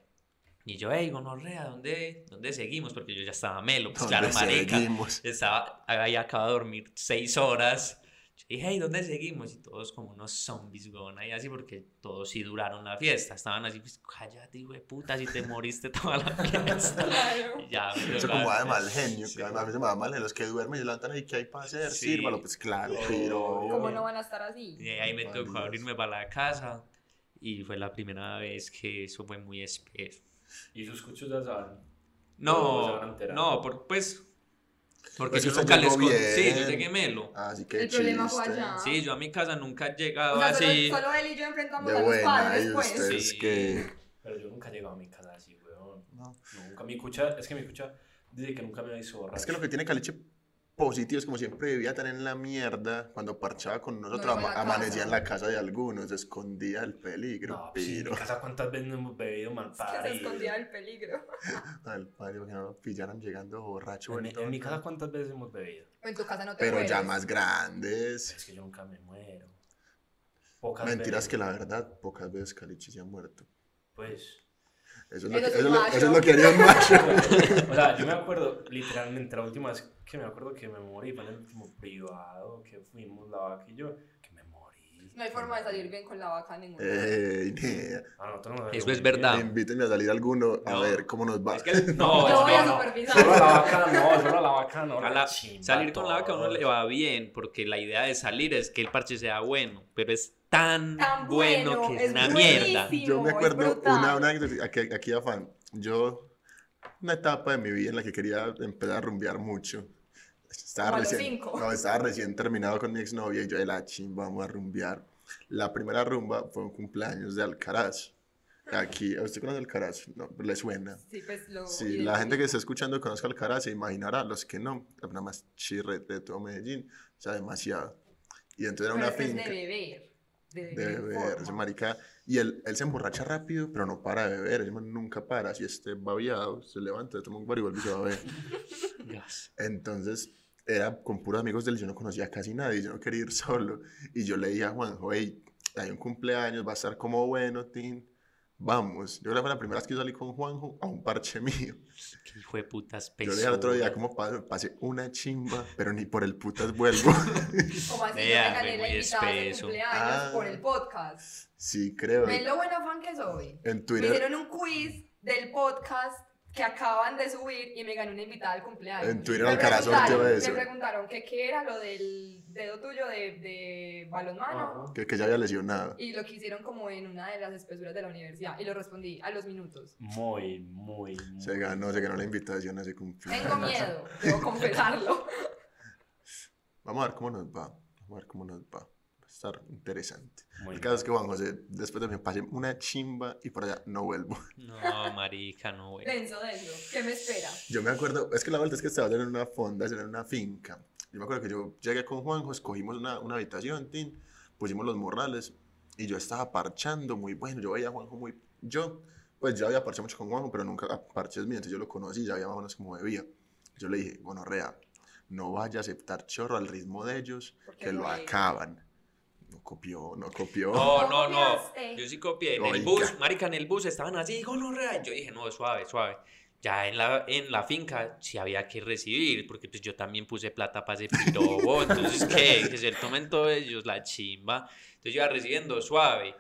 Y yo, hey, gonorrea, ¿dónde, ¿dónde seguimos? Porque yo ya estaba melo, pues claro, ¿Dónde marica. seguimos? Estaba, había acabado de dormir seis horas. Yo dije, hey, ¿dónde seguimos? Y todos como unos zombies, weón, ahí así, porque todos sí duraron la fiesta. Estaban así, pues, cállate, hijo de puta, si te moriste toda la fiesta. Claro. Y ya, dio Eso como va de mal genio. Sí. que A mí se me va mal genio. Los que duermen y levantan ahí, ¿qué hay para hacer? Sí. Sírvalo, pues claro, Oh, pero... ¿Cómo no van a estar así? Y ahí me tocó abrirme para la casa. Y fue la primera vez que eso fue muy espeso. Y sus cuchos ya saben. No, a no, por, pues. Porque Pues yo nunca les conté. Sí, yo llegué melo. Así que El problema fue chiste. allá. Sí, yo a mi casa nunca he O llegado sea, solo, así. solo él y yo enfrentamos a De los buena, padres, pues. Sí. que... Pero yo nunca he llegado a mi casa así, weón. No. Nunca. Mi cucha, es que mi cucha dice que nunca me hizo borracho. Es que lo que tiene Caliche positivo es como siempre vivía tan en la mierda, cuando parchaba con nosotros, No ama- amanecía en la casa de algunos, se escondía el peligro, No, pues, sí, en pero... mi casa cuántas veces no hemos bebido mal Que se escondía del peligro. Al padre, porque no lo pillaran llegando borracho. En, mi- en casa cuántas veces hemos bebido. En tu casa no te Pero ya más grandes. Es que yo nunca me muero. Pocas Mentiras veces. que la verdad, pocas veces Caliche se ha muerto. Pues. Eso es, lo Eso que, es eso es lo- macho. eso es lo que haría un macho. O sea, yo me acuerdo, literalmente, la última vez que me acuerdo que me morí fue en el último privado que fuimos, la vaca y yo, que me morí. No hay forma de salir bien con la vaca en ningún Ey, nea. A nosotros nos Eso es verdad. bien. Invítenme a salir alguno a No. ver cómo nos va. Es que no, Yo voy a no, no. supervisar. Solo la vaca no, solo la vaca no. La la- chimba salir con la vaca a uno le va bien, porque la idea de salir es que el parche sea bueno, pero es tan, Tan bueno, bueno, que es es una mierda. Yo me acuerdo una, una aquí, aquí afán. Yo, una etapa de mi vida en la que quería empezar a rumbear mucho. Estaba recién, no, estaba recién terminado con mi exnovia y yo de la chimba, vamos a rumbear. La primera rumba fue un cumpleaños de Alcaraz. Aquí, ¿usted conoce Alcaraz? No, le suena. Sí, pues lo Sí, la gente que está escuchando conozca Alcaraz se imaginará, los que no, nada más chirre de todo Medellín, o sea, demasiado. Y entonces era una que es finca de beber. De de beber. beber, ese forma. marica. Y él, él se emborracha rápido, pero no para de beber. Ese man nunca para. Si esté babiado, se levanta, toma un bar y vuelve y se va a beber. Gas. Entonces, era con puros amigos de él. Yo no conocía a casi nadie. Yo no quería ir solo. Y yo le dije a Juanjo, hey, hay un cumpleaños, va a estar como bueno, Tin. Vamos. Yo creo que fue la primera vez que yo salí con Juanjo a un parche mío. Qué hijo de putas Yo le dije al otro día, como pa- pasé una chimba, pero ni por el putas vuelvo. Como así, Vea, yo me gané la invitada de espeso. cumpleaños Ah. por el podcast. sí, creo. ¿Ven lo buena fan que soy? En Me Twitter, hicieron un quiz del podcast que acaban de subir y me gané una invitada al cumpleaños. En Twitter Alcaraz sorteó eso. Me preguntaron que qué era lo del dedo tuyo de, de balonmano. Que, que ya había lesionado. Y lo que hicieron como en una de las espesuras de la universidad. Y lo respondí a los minutos. Muy, muy, muy. Se ganó, se ganó la invitación a ese cumpleaños. Tengo miedo, debo confesarlo. Vamos a ver cómo nos va. Vamos a ver cómo nos va. Estar interesante. muy El caso es que Juan José, después de me pasé una chimba y por allá no vuelvo. No, marica, no, güey. Denso, denso. ¿Qué me espera? Yo me acuerdo, es que la vuelta es que estaba en una fonda, en una finca. Yo me acuerdo que yo llegué con Juanjo, escogimos una, una habitación, tin, pusimos los morrales y yo estaba parchando muy bueno. Yo veía a Juanjo muy. Yo, pues ya había parchado mucho con Juanjo, pero nunca a parches míos. Entonces yo lo conocí, ya había más o menos como bebía. Yo le dije, bueno, Rea, no vaya a aceptar chorro al ritmo de ellos, que lo acaban. No copió, no copió. No, ¿Cómo no, no. Yo sí copié. En el bus, marica, en el bus estaban así, gonorrea. Yo dije, no, suave, suave. Ya en la, en la finca sí había que recibir, porque pues yo también puse plata para ese pirobo. Entonces, ¿qué? Que se tomen todos ellos la chimba. Entonces yo iba recibiendo suave.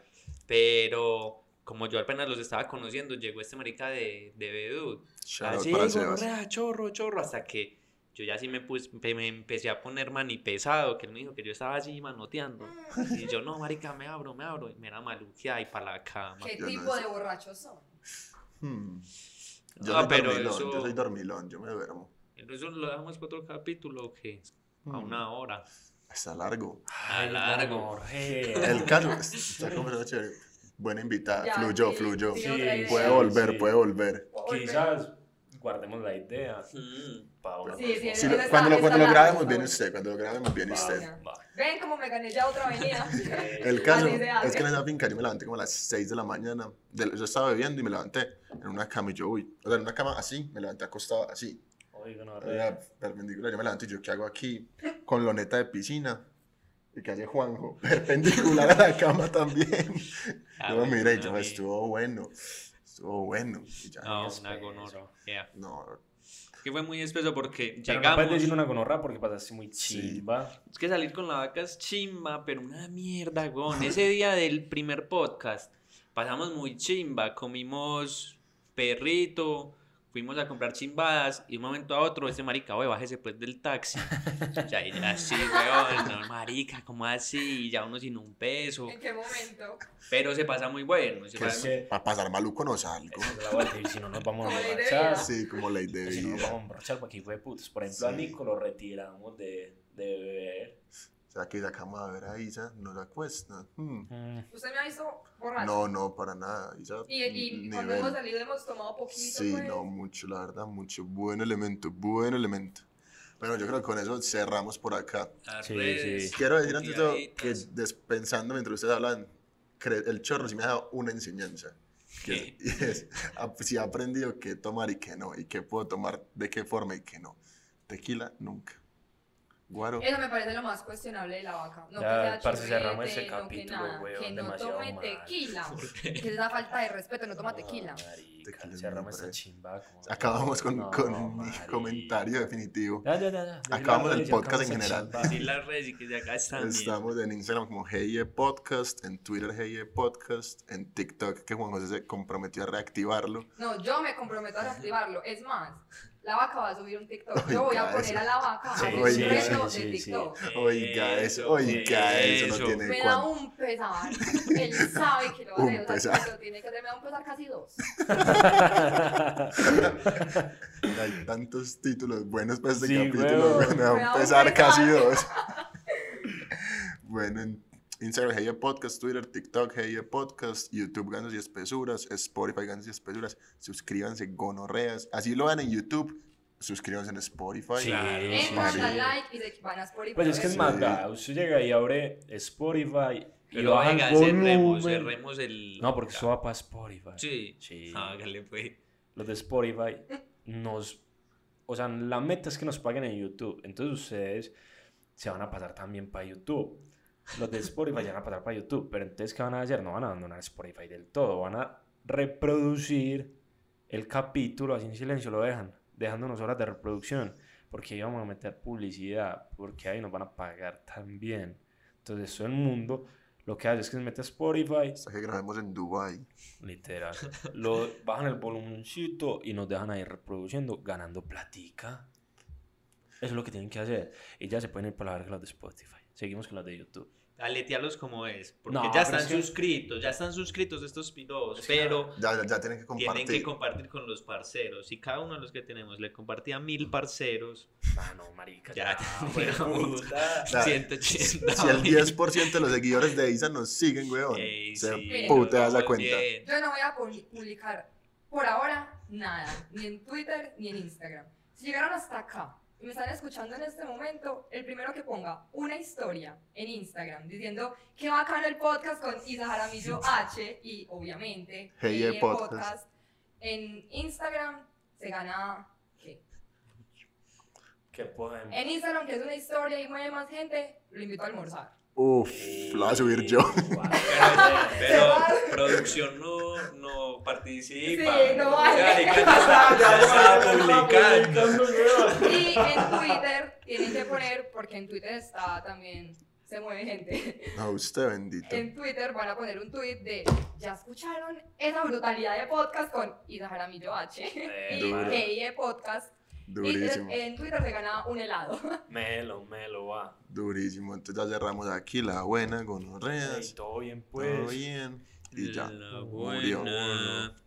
Pero como yo apenas los estaba conociendo, llegó este marica de, de Bedú. Así, Sebas. gonorrea, chorro, chorro, hasta que yo ya sí me, pus- me, me empecé a poner mani pesado, que él me dijo que yo estaba así manoteando. Y yo, no, marica, me abro, me abro. Y me era maluqueada y para la cama. ¿Qué Yo tipo de borrachos son? Hmm. Yo Ah, soy pero dormilón, eso- yo soy dormilón, yo me duermo. Eso lo dejamos para otro capítulo, ¿o qué? A Hmm. una hora. Está largo. A largo. El caso, está como chévere. Buena invitada, Ya, fluyó, sí, fluyó. sí, Sí. Puede volver, Sí. puede volver. Quizás guardemos la idea Mm. para una Sí, sí. Sí, lo- cuando lo, cuando lo grabemos, viene usted. Cuando lo grabemos, viene usted. va. Ven cómo me gané ya otra avenida. El caso es que en esa finca yo me levanté como a las 6 de la mañana. De- yo estaba bebiendo y me levanté en una cama y yo, uy. O sea, en una cama así, me levanté acostado así. Gonorrea. Era perpendicular. Yo me levanté y yo, ¿qué hago aquí? Con loneta de piscina. ¿Y hace Juanjo? Perpendicular a la cama también. Ah, yo lo miré y yo, estuvo bueno. Estuvo bueno. Ya, No, una gonorrea. no, Que fue muy espeso porque Pero no llegamos. puedes decir una gonorrea porque pasaste muy Sí. chimba. Es que salir con la vaca es chimba, pero una mierda, gon. Ese día del primer podcast pasamos muy chimba, comimos perrito, fuimos a comprar chimbadas y de un momento a otro ese marica, oye, bájese pues del taxi. ya, y así, weón, no, marica, ¿cómo así? Y ya uno sin un peso. ¿En qué momento? Pero se pasa muy bueno. se pasa muy- para pasar maluco no salgo. La si no nos vamos a emborrachar. Sí, como ley de Si no nos vamos a emborrachar porque aquí fue putos. Por ejemplo, a Sí. Nico lo retiramos de, de beber. O sea, que sacamos a ver a Isa, no la cuesta. Hmm. Mm, ¿Usted me ha visto borracho? No, no, para nada. Isa, Y, y cuando hemos salido hemos tomado poquito. Sí, pues. no, mucho, la verdad, mucho. Buen elemento, buen elemento. Bueno, yo creo que con eso cerramos por acá. Sí, sí. Quiero decir antes de todo que pensando mientras ustedes hablan, el chorro sí me ha dado una enseñanza. Que, es, ap- sí he aprendido qué tomar y qué no, y qué puedo tomar de qué forma y qué no. Tequila, nunca. Guaro. Eso me parece lo más cuestionable de la vaca. No Ya, que sea parce, cerramos ese no que capítulo, nada, weón, que no demasiado tome mal. tequila. ¿Por Que es la falta de respeto, no toma tequila. marica, Tequila es cerramos esta chimba. como- Acabamos con, No, con mi marica. comentario definitivo. Ya, ya, ya. Acabamos el podcast en general. chimba. Decir las redes y que de acá están bien. Estamos en Instagram como Heye Podcast, en Twitter Heye Podcast, en TikTok que Juan José se comprometió a reactivarlo. No, yo me comprometo a reactivarlo. Es más, la vaca va a subir un TikTok. Oiga, Yo voy a eso. poner a la vaca a Sí, un sí, reto sí, de. TikTok. Oiga eso, oiga eso, no tiene Me da un pesar. Él sabe que lo va a hacer. O sea, pesar. que lo tiene que hacer. Me da un pesar casi dos. Hay tantos títulos buenos para este Sí, capítulo. Me da un un pesar casi pesar. dos. bueno, en Instagram Heye Podcast, Twitter, TikTok Heye Podcast, YouTube Ganos y Espesuras, Spotify Ganos y Espesuras. Suscríbanse, gonorreas. Así lo van en YouTube. Suscríbanse en Spotify. Sí, Claro. sí, sí. dan like y se van a Spotify. Pues es que es vea, usted llega y abre Spotify y baja venga, el cerremos, volumen. cerremos el... No, porque eso va para Spotify. Sí. Sí. Hágale pues. Los de Spotify nos... O sea, la meta es que nos paguen en YouTube. Entonces ustedes se van a pasar también para YouTube. Los de Spotify ya van a pasar para YouTube. Pero entonces, ¿qué van a hacer? No van a abandonar Spotify del todo. Van a reproducir el capítulo, así en silencio lo dejan, dejándonos horas de reproducción. Porque ahí vamos a meter publicidad. Porque ahí nos van a pagar también. Entonces, todo el mundo lo que hace es que se mete a Spotify, Hasta que grabemos en Dubai. Literal. Lo, bajan el volumencito y nos dejan ahí reproduciendo, ganando platica. Eso es lo que tienen que hacer. Y ya se pueden ir para la verga los de Spotify. Seguimos con las de YouTube. Aletealos como es. Porque No, ya están suscritos, ya están suscritos estos que- Pero Ya, ya, tienen que compartir. tienen que compartir con los parceros. Y cada uno de los que tenemos le compartía a mil parceros. Ah, no, marica. Ya, Ya, puta. Ya. 180. Si el 10% de los seguidores de Isa nos siguen, weón, Ey, se sí, putea vamos cuenta. bien. Yo no voy a pu- publicar por ahora nada, ni en Twitter ni en Instagram. Si llegaron hasta acá y me están escuchando en este momento, el primero que ponga una historia en Instagram diciendo que bacano el podcast con Isa Jaramillo H y obviamente Hey, Hey, podcast. en Instagram se gana ¿qué? ¿Qué podemos? En Instagram que es una historia y mueve más gente, lo invito a almorzar. Uf, lo voy a subir yo. Pero, pero producción no, no participa. Sí, no vale. Ya, ya está, ya está publicando. Y en Twitter tienen que poner, porque en Twitter está también, se mueve gente. No, usted bendito. En Twitter van a poner un tweet de, ¿ya escucharon esa brutalidad de podcast con Isa Jaramillo H? Eh, y duro. Keye Podcast. Y Durísimo, en Twitter se gana un helado. Melo, melo, va. durísimo. Entonces ya cerramos aquí la buena, gonorreas. todo bien, Todo pues. bien. Y ya. La Murió. buena.